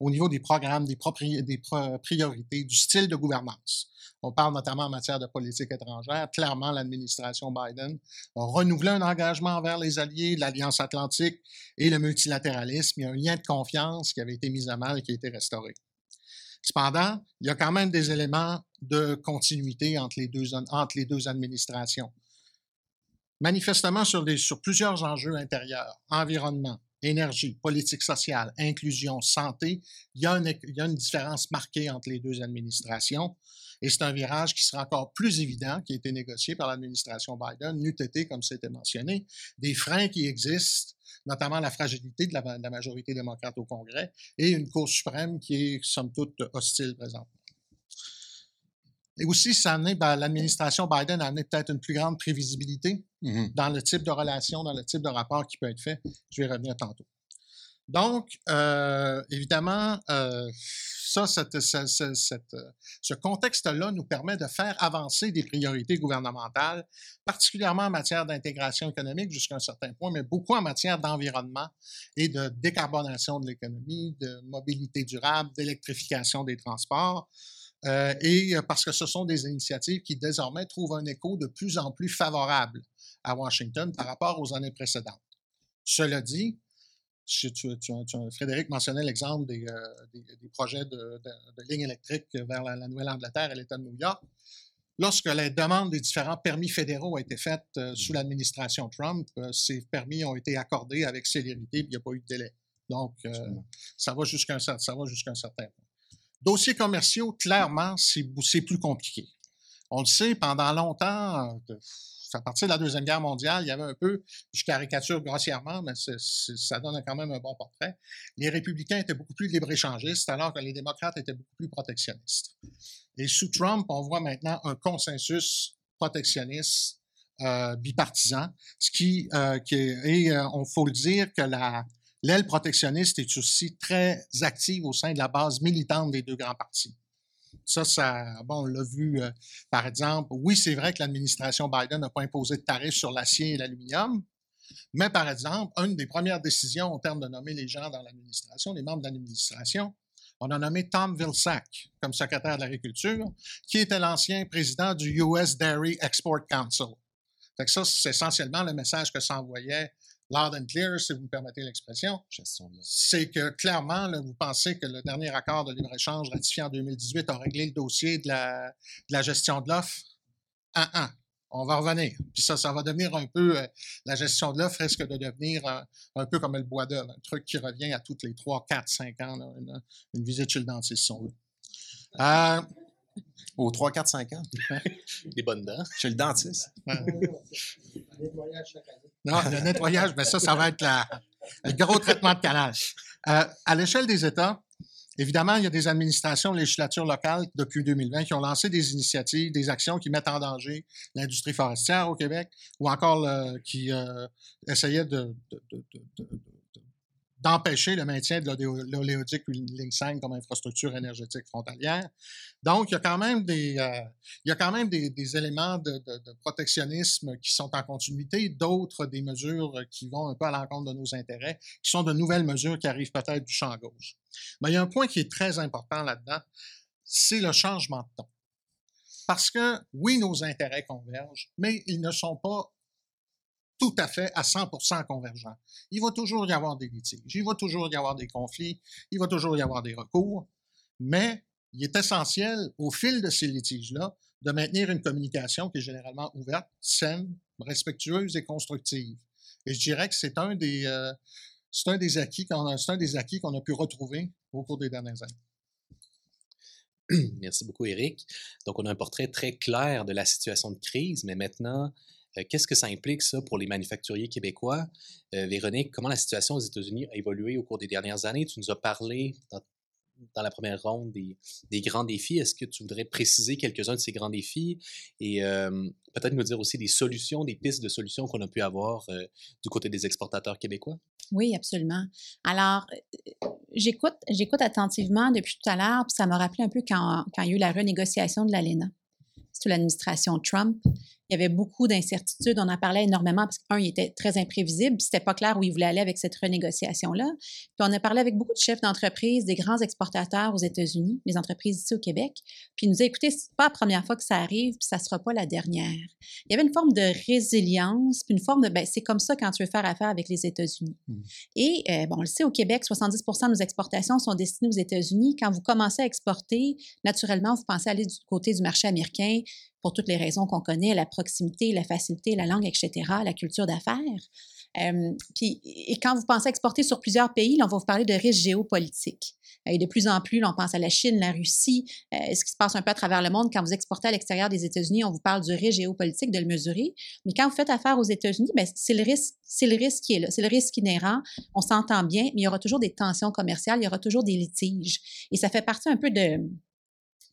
au niveau des programmes, des, priorités, du style de gouvernance. On parle notamment en matière de politique étrangère. Clairement, l'administration Biden a renouvelé un engagement envers les alliés, l'Alliance atlantique et le multilatéralisme. Il y a un lien de confiance qui avait été mis à mal et qui a été restauré. Cependant, il y a quand même des éléments de continuité entre les deux, entre les deux administrations. Manifestement, sur, sur plusieurs enjeux intérieurs, environnement, énergie, politique sociale, inclusion, santé, il y, a une, différence marquée entre les deux administrations. Et c'est un virage qui sera encore plus évident, qui a été négocié par l'administration Biden, n'eût été, comme c'était mentionné, des freins qui existent, notamment la fragilité de la, majorité démocrate au Congrès et une Cour suprême qui est, somme toute, hostile présentement. Et aussi, ça ben, l'administration Biden a amené peut-être une plus grande prévisibilité mm-hmm. dans le type de relation, dans le type de rapport qui peut être fait. Je vais revenir tantôt. Donc, euh, évidemment, euh, ça, ce contexte-là nous permet de faire avancer des priorités gouvernementales, particulièrement en matière d'intégration économique jusqu'à un certain point, mais beaucoup en matière d'environnement et de décarbonation de l'économie, de mobilité durable, d'électrification des transports. Euh, et parce que ce sont des initiatives qui désormais trouvent un écho de plus en plus favorable à Washington par rapport aux années précédentes. Cela dit, Frédéric mentionnait l'exemple des, euh, projets de, lignes électriques vers la, Nouvelle-Angleterre et l'État de New York. Lorsque les demandes des différents permis fédéraux ont été faites euh, sous mmh. l'administration Trump, euh, ces permis ont été accordés avec célérité, il n'y a pas eu de délai. Donc, ça va jusqu'à un, certain point. Dossiers commerciaux, clairement, c'est plus compliqué. On le sait, pendant longtemps, à partir de la Deuxième Guerre mondiale, il y avait un peu, je caricature grossièrement, mais ça donne quand même un bon portrait. Les républicains étaient beaucoup plus libre-échangistes, alors que les démocrates étaient beaucoup plus protectionnistes. Et sous Trump, on voit maintenant un consensus protectionniste euh, bipartisan, ce qui, euh, est, et euh, on faut le dire que la, l'aile protectionniste est aussi très active au sein de la base militante des deux grands partis. Ça, bon, on l'a vu, euh, par exemple. Oui, c'est vrai que l'administration Biden n'a pas imposé de tarifs sur l'acier et l'aluminium, mais par exemple, une des premières décisions en termes de nommer les gens dans l'administration, les membres de l'administration, on a nommé Tom Vilsack comme secrétaire de l'Agriculture, qui était l'ancien président du US Dairy Export Council. Fait ça, c'est essentiellement le message que s'envoyait loud and clear, si vous me permettez l'expression, c'est que clairement, vous pensez que le dernier accord de libre-échange ratifié en 2018 a réglé le dossier de la, gestion de l'offre? Un, un. On va revenir. Puis ça, ça va devenir un peu, euh, la gestion de l'offre risque de devenir un, peu comme le bois d'œuvre, un truc qui revient à toutes les 3, 4, 5 ans, une, visite chez le dentiste, si on veut. Euh, aux 3, 4, 5 ans. Des bonnes dents. Chez le dentiste. Le nettoyage chaque année. Non, le nettoyage, mais ça, ça va être le gros traitement de canal. Euh, à l'échelle des États, évidemment, il y a des administrations, législatures locales depuis 2020 qui ont lancé des initiatives, des actions qui mettent en danger l'industrie forestière au Québec ou encore qui euh, essayaient de, d'empêcher le maintien de l'oléoduc ligne 5 comme infrastructure énergétique frontalière. Donc, il y a quand même des, euh, éléments de, de, protectionnisme qui sont en continuité, d'autres des mesures qui vont un peu à l'encontre de nos intérêts, qui sont de nouvelles mesures qui arrivent peut-être du champ gauche. Mais il y a un point qui est très important là-dedans, c'est le changement de ton. Parce que, oui, nos intérêts convergent, mais ils ne sont pas tout à fait à 100 convergents. Il va toujours y avoir des litiges, il va toujours y avoir des conflits, il va toujours y avoir des recours, mais il est essentiel, au fil de ces litiges-là, de maintenir une communication qui est généralement ouverte, saine, respectueuse et constructive. Et je dirais que c'est un des, euh, c'est un des acquis qu'on a, un des acquis qu'on a pu retrouver au cours des dernières années. Merci beaucoup, Eric. Donc, on a un portrait très clair de la situation de crise, mais maintenant, qu'est-ce que ça implique, ça, pour les manufacturiers québécois? Euh, Véronique, comment la situation aux États-Unis a évolué au cours des dernières années? Tu nous as parlé dans la première ronde des, grands défis. Est-ce que tu voudrais préciser quelques-uns de ces grands défis et peut-être nous dire aussi des solutions, des pistes de solutions qu'on a pu avoir euh, du côté des exportateurs québécooi? Oui, absolument. Alors, euh, j'écoute, j'écoute attentivement depuis tout à l'heure, puis ça m'a rappelé un peu quand, quand il y a eu la renégociation de l'ALENA sous l'administration Trump il y avait beaucoup d'incertitudes. On en parlait énormément parce qu'un, il était très imprévisible. C'était pas clair où il voulait aller avec cette renégociation-là. Puis on a parlé avec beaucoup de chefs d'entreprise, des grands exportateurs aux États-Unis, les entreprises ici au Québec. Puis ils nous a écouté, c'est pas la première fois que ça arrive, puis ça sera pas la dernière. Il y avait une forme de résilience, puis une forme de, ben, c'est comme ça quand tu veux faire affaire avec les États-Unis. Mmh. Et, euh, bon, on le sait, au Québec, 70% de nos exportations sont destinées aux États-Unis. Quand vous commencez à exporter, naturellement, vous pensez aller du côté du marché américain toutes les raisons qu'on connaît, la proximité, la facilité, la langue, etc., la culture d'affaires. puis, et quand vous pensez exporter sur plusieurs pays, là, on va vous parler de risques géopolitiques. Et de plus en plus, là, on pense à la Chine, la Russie, euh, ce qui se passe un peu à travers le monde. Quand vous exportez à l'extérieur des États-Unis, on vous parle du risque géopolitique, de le mesurer. Mais quand vous faites affaire aux États-Unis, ben, c'est le risque qui est là, c'est le risque inhérent. On s'entend bien, mais il y aura toujours des tensions commerciales, il y aura toujours des litiges. Et ça fait partie un peu de,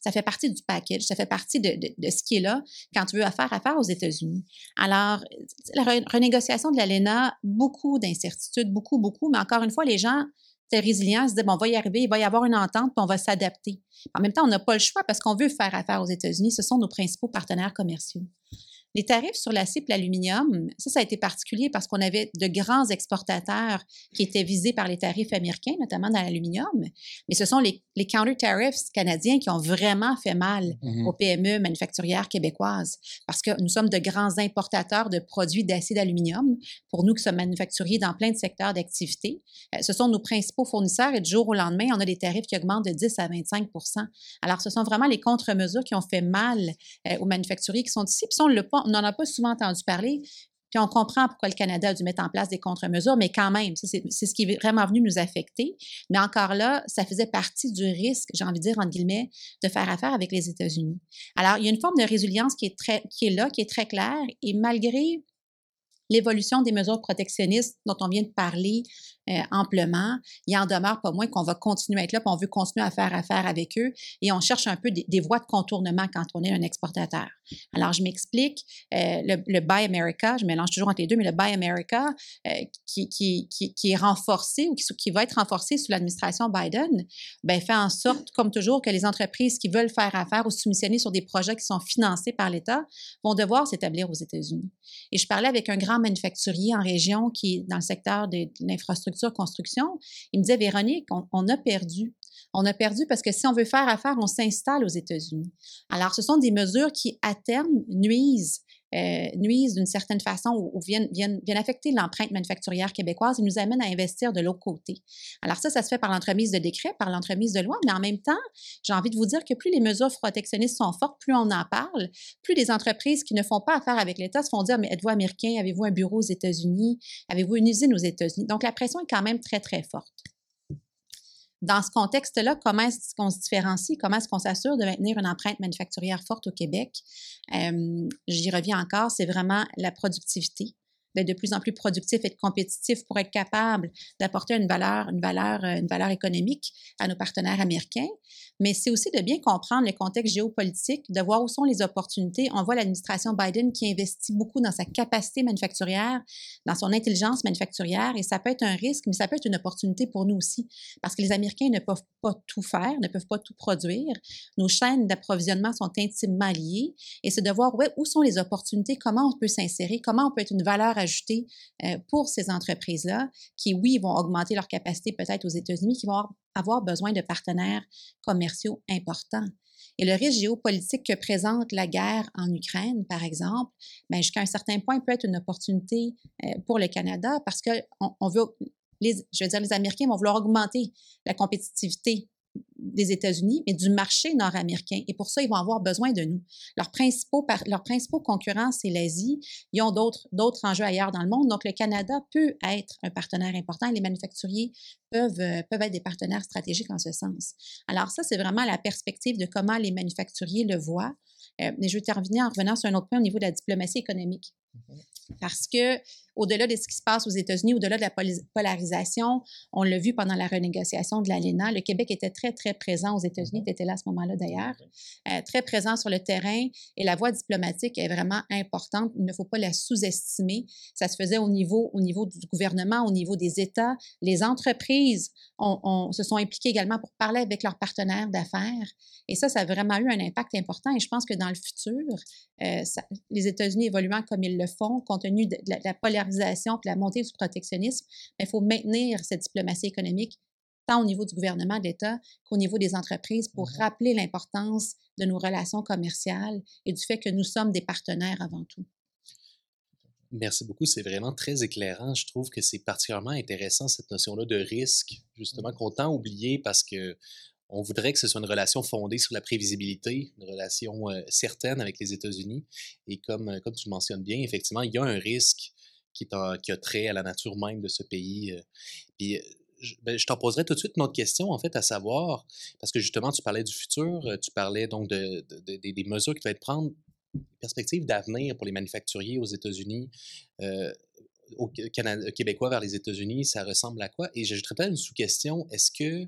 ça fait partie du package, ça fait partie de, ce qui est là quand tu veux faire affaire aux États-Unis. Alors, la renégociation de l'ALENA, beaucoup d'incertitudes, beaucoup, beaucoup, mais encore une fois, les gens étaient résilients, se disaient, bon, on va y arriver, il va y avoir une entente, puis on va s'adapter. En même temps, on n'a pas le choix parce qu'on veut faire affaire aux États-Unis. Ce sont nos principaux partenaires commerciaux. Les tarifs sur l'acier et l'aluminium, ça, ça a été particulier parce qu'on avait de grands exportateurs qui étaient visés par les tarifs américains, notamment dans l'aluminium. Mais ce sont les, les counter-tariffs canadiens qui ont vraiment fait mal mmh aux PME manufacturières québécoises parce que nous sommes de grands importateurs de produits d'acier d'aluminium. Pour nous qui sommes manufacturiers dans plein de secteurs d'activité, euh, ce sont nos principaux fournisseurs et du jour au lendemain, on a des tarifs qui augmentent de 10 à 25 Alors, ce sont vraiment les contre-mesures qui ont fait mal euh, aux manufacturiers qui sont ici. Puis on le on n'en a pas souvent entendu parler. Puis on comprend pourquoi le Canada a dû mettre en place des contre-mesures, mais quand même, c'est ce qui est vraiment venu nous affecter. Mais encore là, ça faisait partie du risque, j'ai envie de dire, entre guillemets, de faire affaire avec les États-Unis. Alors, il y a une forme de résilience qui est, qui est là, qui est très claire, et malgré l'évolution des mesures protectionnistes dont on vient de parler euh, amplement, il en demeure pas moins qu'on va continuer à être là, puis on veut continuer à faire affaire avec eux et on cherche un peu des, voies de contournement quand on est un exportateur. Alors, je m'explique, euh, le, Buy America, je mélange toujours entre les deux, mais le Buy America euh, qui, qui, qui, est renforcé ou qui, qui va être renforcé sous l'administration Biden, ben, fait en sorte, comme toujours, que les entreprises qui veulent faire affaire ou soumissionner sur des projets qui sont financés par l'État vont devoir s'établir aux États-Unis. Et je parlais avec un grand manufacturier en région qui est dans le secteur de l'infrastructure construction. Il me disait, Véronique, on, a perdu. On a perdu parce que si on veut faire affaire, on s'installe aux États-Unis. Alors, ce sont des mesures qui, à terme, nuisent euh, nuisent d'une certaine façon ou, viennent, viennent, viennent, affecter l'empreinte manufacturière québécoise et nous amènent à investir de l'autre côté. Alors ça, ça se fait par l'entremise de décrets, par l'entremise de lois, mais en même temps, j'ai envie de vous dire que plus les mesures protectionnistes sont fortes, plus on en parle, plus les entreprises qui ne font pas affaire avec l'État se font dire, mais êtes-vous américain? Avez-vous un bureau aux États-Unis? Avez-vous une usine aux États-Unis? Donc la pression est quand même très, très forte dans ce contexte-là, comment est-ce qu'on se différencie? Comment est-ce qu'on s'assure de maintenir une empreinte manufacturière forte au Québec? Euh, j'y reviens encore, c'est vraiment la productivité d'être de plus en plus productif et de compétitif pour être capable d'apporter une valeur, une valeur, euh, une valeur économique à nos partenaires américains. Mais c'est aussi de bien comprendre le contexte géopolitique, de voir où sont les opportunités. On voit l'administration Biden qui investit beaucoup dans sa capacité manufacturière, dans son intelligence manufacturière, et ça peut être un risque, mais ça peut être une opportunité pour nous aussi, parce que les Américains ne peuvent pas tout faire, ne peuvent pas tout produire. Nos chaînes d'approvisionnement sont intimement liées, et c'est de voir où sont les opportunités, comment on peut s'insérer, comment on peut être une valeur ajouter euh, pour ces entreprises-là qui, oui, vont augmenter leur capacité peut-être aux États-Unis, qui vont avoir besoin de partenaires commerciaux importants. Et le risque géopolitique que présente la guerre en Ukraine, par exemple, ben, jusqu'à un certain point peut être une opportunité euh, pour le Canada parce que on, veut, les, je veux dire, les Américains vont vouloir augmenter la compétitivité des États-Unis, mais du marché nord-américain. Et pour ça, ils vont avoir besoin de nous. Leurs principaux, leurs principaux concurrents, c'est l'Asie. Ils ont d'autres, d'autres enjeux ailleurs dans le monde. Donc, le Canada peut être un partenaire important. Les manufacturiers peuvent, euh, peuvent être des partenaires stratégiques en ce sens. Alors, ça, c'est vraiment la perspective de comment les manufacturiers le voient. Euh, mais je vais terminer en revenant sur un autre point au niveau de la diplomatie économique. Mm-hmm. Parce que au-delà de ce qui se passe aux États-Unis, au-delà de la polarisation, on l'a vu pendant la renégociation de l'ALENA, le Québec était très, très présent aux États-Unis, tu étais là à ce moment-là d'ailleurs, euh, très présent sur le terrain. Et la voie diplomatique est vraiment importante. Il ne faut pas la sous-estimer. Ça se faisait au niveau, au niveau du gouvernement, au niveau des États. Les entreprises se sont impliquées également pour parler avec leurs partenaires d'affaires. Et ça, ça a vraiment eu un impact important. Et je pense que dans le futur, euh, les États-Unis évoluant comme ils le font, compte tenu de la, polarisation et la montée du protectionnisme, il faut maintenir cette diplomatie économique tant au niveau du gouvernement, de l'État qu'au niveau des entreprises pour mmh rappeler l'importance de nos relations commerciales et du fait que nous sommes des partenaires avant tout. Merci beaucoup, c'est vraiment très éclairant. Je trouve que c'est particulièrement intéressant cette notion-là de risque, justement, mmh qu'on tend à oublier parce que on voudrait que ce soit une relation fondée sur la prévisibilité, une relation euh, certaine avec les États-Unis. Et comme, euh, comme tu le mentionnes bien, effectivement, il y a un risque qui, a, qui a trait à la nature même de ce pays. Euh. Puis, ben, je, t'en poserai tout de suite une autre question, en fait, à savoir, parce que justement, tu parlais du futur, tu parlais donc de, des mesures qui doivent être prendre, perspectives d'avenir pour les manufacturiers aux États-Unis. au Canada, Québécois vers les États-Unis, ça ressemble à quoi? Et j'ajouterais peut-être une sous-question. Est-ce que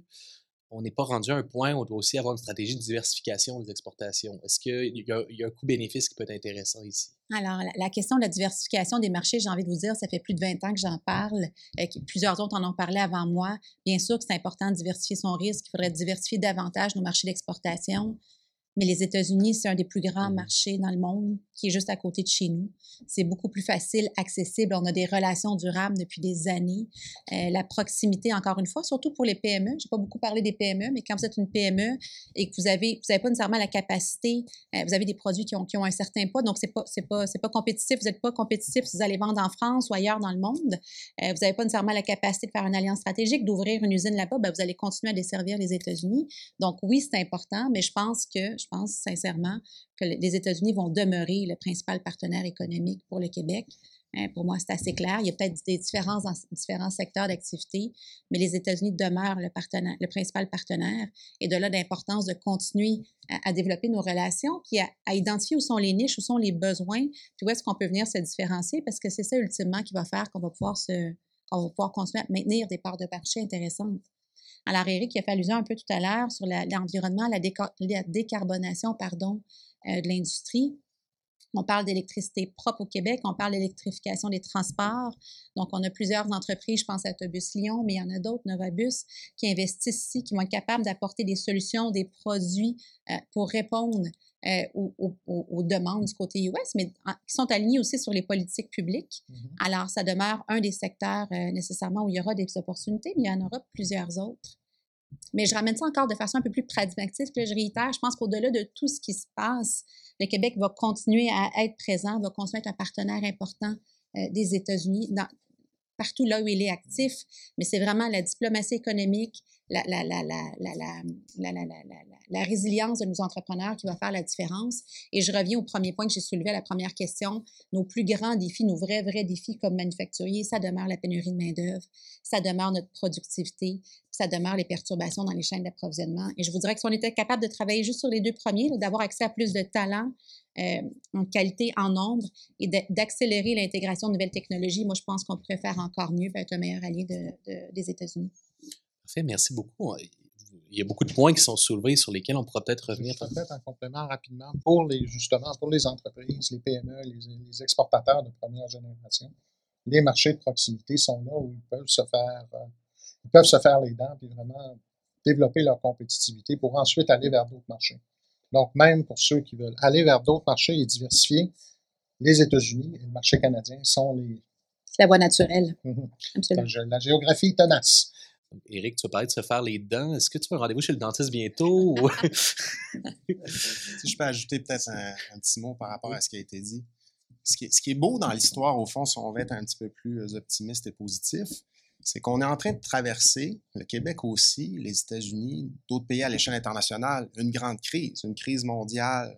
on n'est pas rendu à un point où on doit aussi avoir une stratégie de diversification des exportations. Est-ce qu'il y, a un coût-bénéfice qui peut être intéressant ici? Alors, la, question de la diversification des marchés, j'ai envie de vous dire, ça fait plus de 20 ans que j'en parle. Euh, plusieurs autres en ont parlé avant moi. Bien sûr que c'est important de diversifier son risque. Il faudrait diversifier davantage nos marchés d'exportation. Mais les États-Unis, c'est un des plus grands mmh marchés dans le monde qui est juste à côté de chez nous. C'est beaucoup plus facile, accessible. On a des relations durables depuis des années. Euh, la proximité, encore une fois, surtout pour les PME. Je n'ai pas beaucoup parlé des PME, mais quand vous êtes une PME et que vous avez, vous n'avez pas nécessairement la capacité, euh, vous avez des produits qui ont, un certain poids, donc c'est pas, pas, pas compétitif. Vous n'êtes pas compétitif si vous allez vendre en France ou ailleurs dans le monde. Euh, vous n'avez pas nécessairement la capacité de faire une alliance stratégique, d'ouvrir une usine là-bas. Ben, vous allez continuer à desservir les États-Unis. Donc oui, c'est important, mais je pense que, je pense sincèrement que les États-Unis vont demeurer le principal partenaire économique pour le Québec. Hein, pour moi, c'est assez clair. Il y a peut-être des différences dans différents secteurs d'activité, mais les États-Unis demeurent le principal partenaire. Et de là, l'importance de continuer à, développer nos relations, puis à, identifier où sont les niches, où sont les besoins, puis où est-ce qu'on peut venir se différencier, parce que c'est ça, ultimement, qui va faire qu'on va pouvoir se, qu'on va pouvoir continuer à maintenir des parts de marché intéressantes. Alors, Eric qui a fait allusion un peu tout à l'heure sur l'environnement, la, décarbonation pardon, euh, de l'industrie. On parle d'électricité propre au Québec, on parle d'électrification des transports. Donc, on a plusieurs entreprises, je pense à Autobus Lyon, mais il y en a d'autres, Novabus, qui investissent ici, qui vont être capables d'apporter des solutions, des produits euh, pour répondre euh, aux, demandes du côté US, mais qui sont alignés aussi sur les politiques publiques. Mm-hmm. Alors, ça demeure un des secteurs nécessairement où il y aura des opportunités, mais il y en aura plusieurs autres. Mais je ramène ça encore de façon un peu plus pragmatique. je réitère, je pense qu'au-delà de tout ce qui se passe, le Québec va continuer à être présent, va continuer à être un partenaire important euh, des États-Unis partout là où il est actif. Mais c'est vraiment la diplomatie économique, la, résilience de nos entrepreneurs qui va faire la différence. Et je reviens au premier point que j'ai soulevé à la première question. Nos plus grands défis, nos vrais, vrais défis comme manufacturiers, ça demeure la pénurie de main-d'œuvre, ça demeure notre productivité, ça demeure les perturbations dans les chaînes d'approvisionnement. Et je vous dirais que si on était capable de travailler juste sur les deux premiers, d'avoir accès à plus de talents, euh, en qualité, en nombre, et d'accélérer l'intégration de nouvelles technologies, moi, je pense qu'on pourrait faire encore mieux pour être un meilleur allié des États-Unis. Parfait, merci beaucoup. Il y a beaucoup de points qui sont soulevés sur lesquels on pourra peut-être revenir. Peut-être un complément rapidement pour les, justement, pour les entreprises, les PME, les, exportateurs de première génération. Les marchés de proximité sont là où ils peuvent se faire, euh, ils peuvent se faire les dents et vraiment développer leur compétitivité pour ensuite aller vers d'autres marchés. Donc, même pour ceux qui veulent aller vers d'autres marchés et diversifier, les États-Unis et le marché canadien sont les. C'est la voie naturelle. Mhm. La, géographie tenace. Éric, tu vas parler de se faire les dents. Est-ce que tu veux un rendez-vous chez le dentiste bientôt? si je peux ajouter peut-être un, petit mot par rapport à ce qui a été dit. Ce qui, est, ce qui est beau dans l'histoire, au fond, si on veut être un petit peu plus optimiste et positif, c'est qu'on est en train de traverser, le Québec aussi, les États-Unis, d'autres pays à l'échelle internationale, une grande crise, une crise mondiale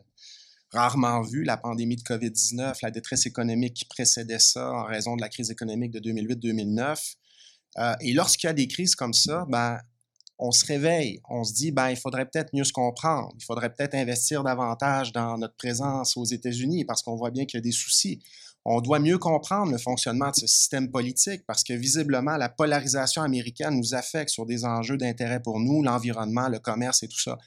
rarement vue, la pandémie de COVID-19, la détresse économique qui précédait ça en raison de la crise économique de 2008-2009. Euh, et lorsqu'il y a des crises comme ça, ben, on se réveille, on se dit, ben, il faudrait peut-être mieux se comprendre, il faudrait peut-être investir davantage dans notre présence aux États-Unis parce qu'on voit bien qu'il y a des soucis on doit mieux comprendre le fonctionnement de ce système politique parce que visiblement, la polarisation américaine nous affecte sur des enjeux d'intérêt pour nous, l'environnement, le commerce et tout ça.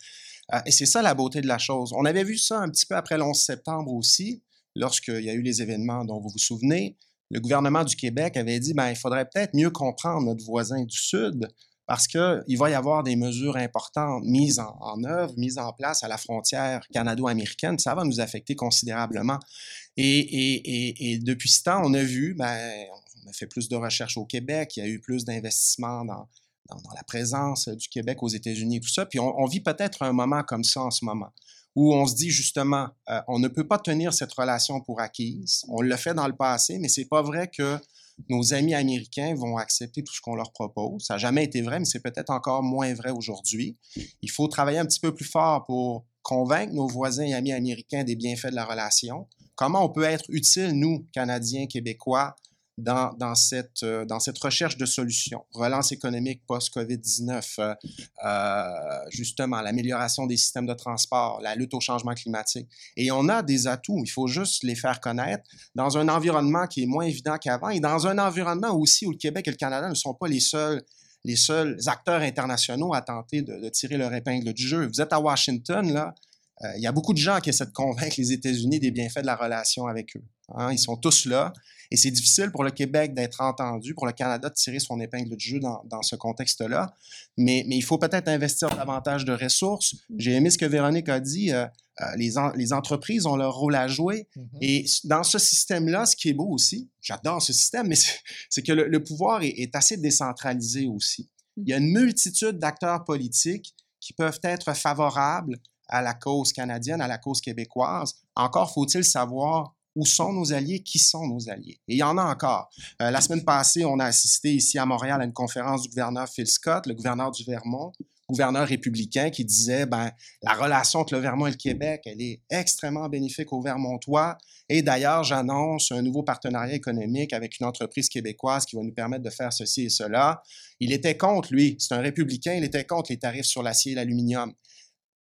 Euh, et c'est ça la beauté de la chose. On avait vu ça un petit peu après le 11 septembre aussi, lorsqu'il y a eu les événements dont vous vous souvenez. Le gouvernement du Québec avait dit, ben, il faudrait peut-être mieux comprendre notre voisin du Sud parce qu'il va y avoir des mesures importantes mises en, œuvre, mises en place à la frontière canado-américaine. Ça va nous affecter considérablement. Et, depuis ce temps, on a vu, ben, on a fait plus de recherches au Québec, il y a eu plus d'investissements dans, la présence du Québec aux États-Unis tout ça. Puis on, vit peut-être un moment comme ça en ce moment, où on se dit justement, euh, on ne peut pas tenir cette relation pour acquise. On l'a fait dans le passé, mais c'est pas vrai que nos amis américains vont accepter tout ce qu'on leur propose. Ça n'a jamais été vrai, mais c'est peut-être encore moins vrai aujourd'hui. Il faut travailler un petit peu plus fort pour convaincre nos voisins et amis américains des bienfaits de la relation. Comment on peut être utile, nous, Canadiens, Québécois, dans, dans, cette, euh, dans cette recherche de solutions. Relance économique post-COVID-19, euh, euh, justement, l'amélioration des systèmes de transport, la lutte au changement climatique. Et on a des atouts, il faut juste les faire connaître dans un environnement qui est moins évident qu'avant et dans un environnement aussi où le Québec et le Canada ne sont pas les seuls les seuls acteurs internationaux à tenter de, de tirer leur épingle du jeu. Vous êtes à Washington, là, il y a beaucoup de gens qui essaient de convaincre les États-Unis des bienfaits de la relation avec eux. Hein. Ils sont tous là. Et c'est difficile pour le Québec d'être entendu, pour le Canada de tirer son épingle du jeu dans, ce contexte-là. Mais, il faut peut-être investir davantage de ressources. J'ai aimé ce que Véronique a dit. Euh, euh, les, entreprises ont leur rôle à jouer. Mm-hmm. Et dans ce système-là, ce qui est beau aussi, j'adore ce système, mais c'est que le, pouvoir est, assez décentralisé aussi. Il y a une multitude d'acteurs politiques qui peuvent être favorables à la cause canadienne, à la cause québécoise. Encore faut-il savoir où sont nos alliés, qui sont nos alliés. Et il y en a encore. Euh, la semaine passée, on a assisté ici à Montréal à une conférence du gouverneur Phil Scott, le gouverneur du Vermont, gouverneur républicain, qui disait, ben, la relation entre le Vermont et le Québec, elle est extrêmement bénéfique aux Vermontois. Et d'ailleurs, j'annonce un nouveau partenariat économique avec une entreprise québécoise qui va nous permettre de faire ceci et cela. Il était contre, lui, c'est un républicain, il était contre les tarifs sur l'acier et l'aluminium.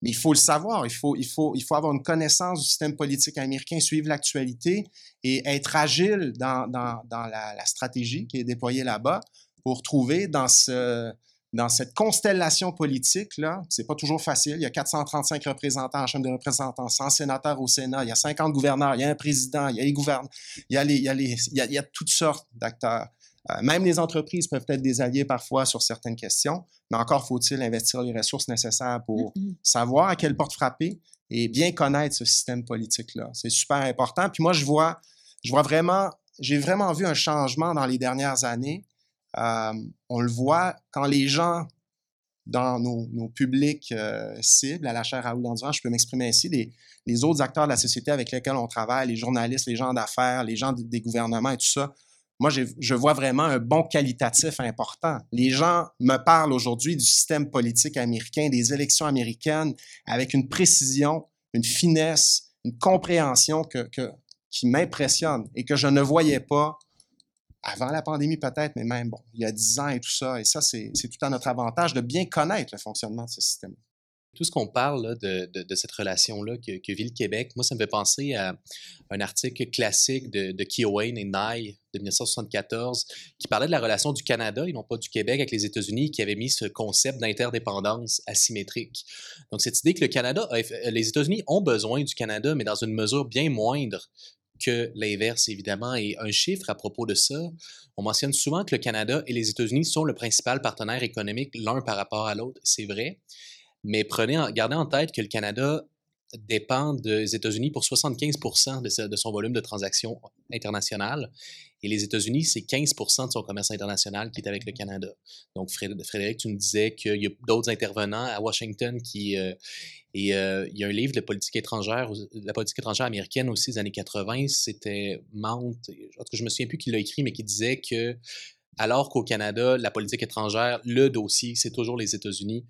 Mais il faut le savoir, il faut, il, faut, il faut avoir une connaissance du système politique américain, suivre l'actualité et être agile dans, dans, la, stratégie qui est déployée là-bas pour trouver dans, ce, dans cette constellation politique-là, c'est pas toujours facile, il y a 435 représentants en Chambre des représentants, 100 sénateurs au Sénat, il y a 50 gouverneurs, il y a un président, il y a les gouverneurs, il y a, les, il y a, les, il y a toutes sortes d'acteurs. Euh, même les entreprises peuvent être des alliés parfois sur certaines questions, mais encore faut-il investir les ressources nécessaires pour mm-hmm. savoir à quelle porte frapper et bien connaître ce système politique-là. C'est super important. Puis moi, je vois, je vois vraiment, j'ai vraiment vu un changement dans les dernières années. Euh, on le voit quand les gens dans nos, publics euh, cibles, à la chaire Raoul Dandurand, je peux m'exprimer ainsi, les, les, autres acteurs de la société avec lesquels on travaille, les journalistes, les gens d'affaires, les gens des gouvernements et tout ça, moi, je vois vraiment un bon qualitatif important. Les gens me parlent aujourd'hui du système politique américain, des élections américaines, avec une précision, une finesse, une compréhension qui m'impressionne et que je ne voyais pas avant la pandémie peut-être, mais même bon, il y a dix ans et tout ça. Et ça, c'est tout à notre avantage de bien connaître le fonctionnement de ce système tout ce qu'on parle de, cette relation-là que, vit le Québec, moi, ça me fait penser à un article classique de, de Keohane et Nye de 1974 qui parlait de la relation du Canada et non pas du Québec avec les États-Unis qui avait mis ce concept d'interdépendance asymétrique. Donc, cette idée que le Canada, les États-Unis ont besoin du Canada, mais dans une mesure bien moindre que l'inverse, évidemment. Et un chiffre à propos de ça, on mentionne souvent que le Canada et les États-Unis sont le principal partenaire économique l'un par rapport à l'autre. C'est vrai. Mais prenez, gardez en tête que le Canada dépend des États-Unis pour 75 de, de, son volume de transactions international. Et les États-Unis, c'est 15% de son commerce international qui est avec le Canada. Donc, Frédéric, tu nous disais qu'il y a d'autres intervenants à Washington qui. Euh, et euh, il y a un livre de politique étrangère, la politique étrangère américaine aussi des années 80, c'était Mount, en tout cas, je me souviens plus qui l'a écrit, mais qui disait que alors qu'au Canada, la politique étrangère, le dossier, c'est toujours les États-Unis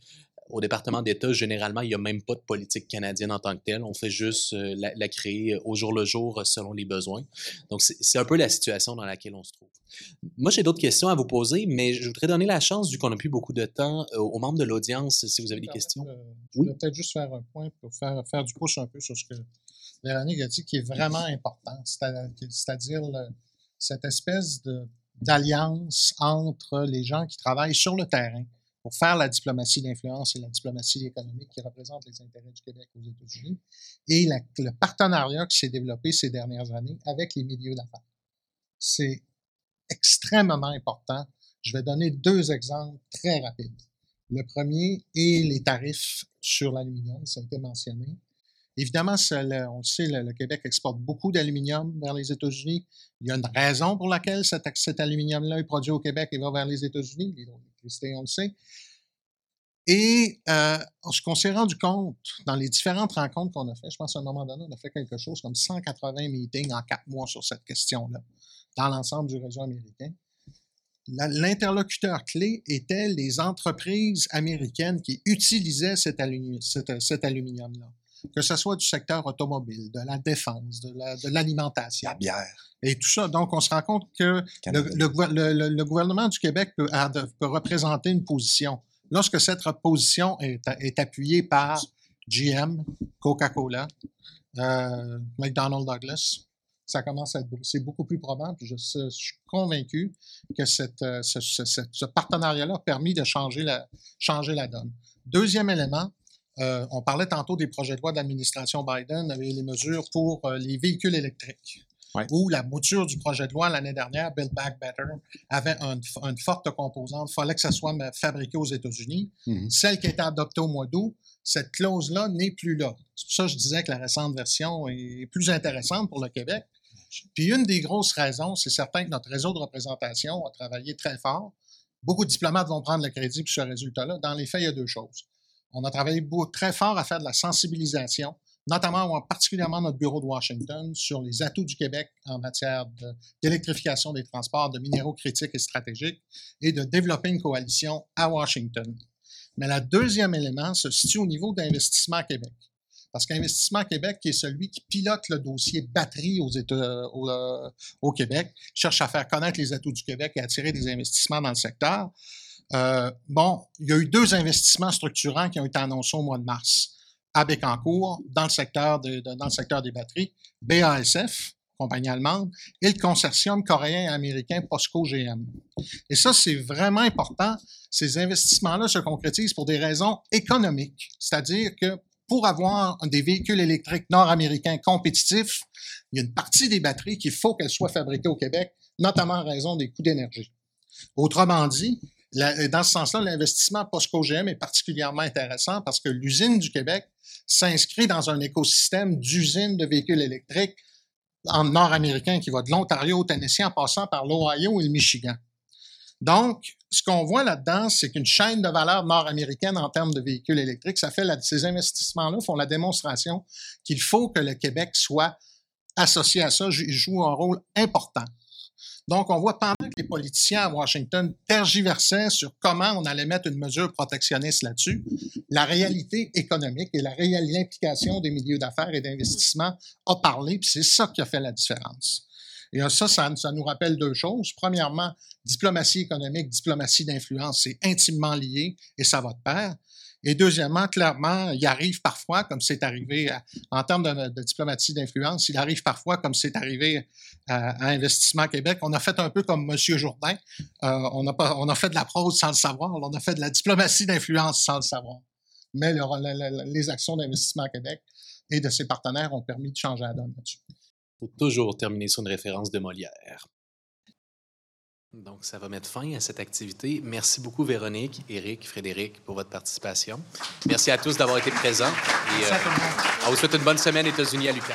au département d'État, généralement, il n'y a même pas de politique canadienne en tant que telle. On fait juste euh, la, créer au jour le jour euh, selon les besoins. Donc, c'est un peu la situation dans laquelle on se trouve. Moi, j'ai d'autres questions à vous poser, mais je voudrais donner la chance, vu qu'on n'a plus beaucoup de temps, euh, aux membres de l'audience, si vous avez des questions. je voudrais peut-être juste faire un point pour faire, faire du pouce un peu sur ce que Véronique a dit, qui est vraiment important, c'est-à-dire cette espèce d'alliance entre les gens qui travaillent sur le terrain pour faire la diplomatie d'influence et la diplomatie économique qui représente les intérêts du Québec aux États-Unis, et le partenariat qui s'est développé ces dernières années avec les milieux d'affaires. C'est extrêmement important. Je vais donner deux exemples très rapides. Le premier est les tarifs sur l'aluminium, ça a été mentionné. Évidemment, on le sait, le, Québec exporte beaucoup d'aluminium vers les États-Unis. Il y a une raison pour laquelle cet, cet aluminium-là est produit au Québec et va vers les États-Unis. L'hydroélectricité, on le sait. Et euh, ce qu'on s'est rendu compte dans les différentes rencontres qu'on a faites, je pense à un moment donné, on a fait quelque chose comme 180 meetings en quatre mois sur cette question-là, dans l'ensemble du réseau américain. L'interlocuteur clé était les entreprises américaines qui utilisaient cet aluminium-là que ce soit du secteur automobile, de la défense, de l'alimentation. La, bière. Et tout ça. Donc, on se rend compte que le, gouvernement du Québec peut, représenter une position. Lorsque cette position est, appuyée par GM, Coca-Cola, euh, McDonnell Douglas, ça commence à être c'est beaucoup plus probable. je, suis convaincu que cette, euh, ce, partenariat-là a permis de changer la, changer la donne. Deuxième élément, euh, on parlait tantôt des projets de loi de l'administration Biden avec les mesures pour euh, les véhicules électriques. Où la mouture du projet de loi l'année dernière, Build Back Better, avait une forte composante. Il fallait que ça soit fabriqué aux États-Unis. Mm-hmm. Celle qui a été adoptée au mois d'août, cette clause-là n'est plus là. C'est pour ça que je disais que la récente version est plus intéressante pour le Québec. Puis une des grosses raisons, c'est certain que notre réseau de représentation a travaillé très fort. Beaucoup de diplomates vont prendre le crédit pour ce résultat-là. Dans les faits, il y a deux choses. On a travaillé très fort à faire de la sensibilisation, notamment particulièrement notre bureau de Washington, sur les atouts du Québec en matière d'électrification des transports, de minéraux critiques et stratégiques, et de développer une coalition à Washington. Mais le deuxième élément se situe au niveau d'Investissement Québec. Parce qu'Investissement Québec, qui est celui qui pilote le dossier batterie au, euh, au, Québec, cherche à faire connaître les atouts du Québec et attirer des investissements dans le secteur. Euh, bon, il y a eu deux investissements structurants qui ont été annoncés au mois de mars à Bécancourt dans le secteur, dans le secteur des batteries, BASF, compagnie allemande, et le consortium coréen et américain POSCO GM. Et ça, c'est vraiment important. Ces investissements-là se concrétisent pour des raisons économiques, c'est-à-dire que pour avoir des véhicules électriques nord-américains compétitifs, il y a une partie des batteries qu'il faut qu'elles soient fabriquées au Québec, notamment en raison des coûts d'énergie. Autrement dit, dans ce sens-là, l'investissement POSCO-GM est particulièrement intéressant parce que l'usine du Québec s'inscrit dans un écosystème d'usines de véhicules électriques en nord-américain qui va de l'Ontario au Tennessee en passant par l'Ohio et le Michigan. Donc, ce qu'on voit là-dedans, c'est qu'une chaîne de valeur nord-américaine en termes de véhicules électriques, ça fait ces investissements-là font la démonstration qu'il faut que le Québec soit associé à ça, joue un rôle important. Donc, on voit pendant que les politiciens à Washington tergiversaient sur comment on allait mettre une mesure protectionniste là-dessus, la réalité économique et la réelle implication des milieux d'affaires et d'investissement a parlé, puis c'est ça qui a fait la différence. Et ça, ça, ça, nous rappelle deux choses. Premièrement, diplomatie économique, diplomatie d'influence, c'est intimement lié et ça va de pair. Et deuxièmement, clairement, il arrive parfois, comme c'est arrivé en termes de, diplomatie d'influence, il arrive parfois, comme c'est arrivé à, Investissement Québec, on a fait un peu comme M. Jourdain. Euh, on, a pas, on a fait de la prose sans le savoir, on a fait de la diplomatie d'influence sans le savoir. Mais les actions d'Investissement Québec et de ses partenaires ont permis de changer la donne là-dessus. Il faut toujours terminer sur une référence de Molière. Donc, ça va mettre fin à cette activité. Merci beaucoup, Véronique, Éric, Frédéric, pour votre participation. Merci à tous d'avoir été présents. Et, euh, on vous souhaite une bonne semaine États-Unis à Lucas.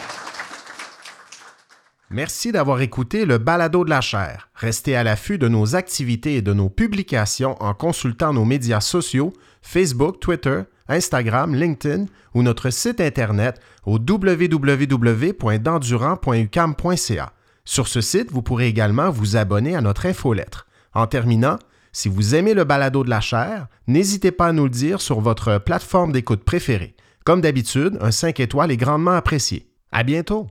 Merci d'avoir écouté le Balado de la chaire. Restez à l'affût de nos activités et de nos publications en consultant nos médias sociaux Facebook, Twitter, Instagram, LinkedIn ou notre site internet au www.dendurant.ucam.ca. Sur ce site, vous pourrez également vous abonner à notre infolettre. En terminant, si vous aimez le balado de la chaire, n'hésitez pas à nous le dire sur votre plateforme d'écoute préférée. Comme d'habitude, un 5 étoiles est grandement apprécié. À bientôt!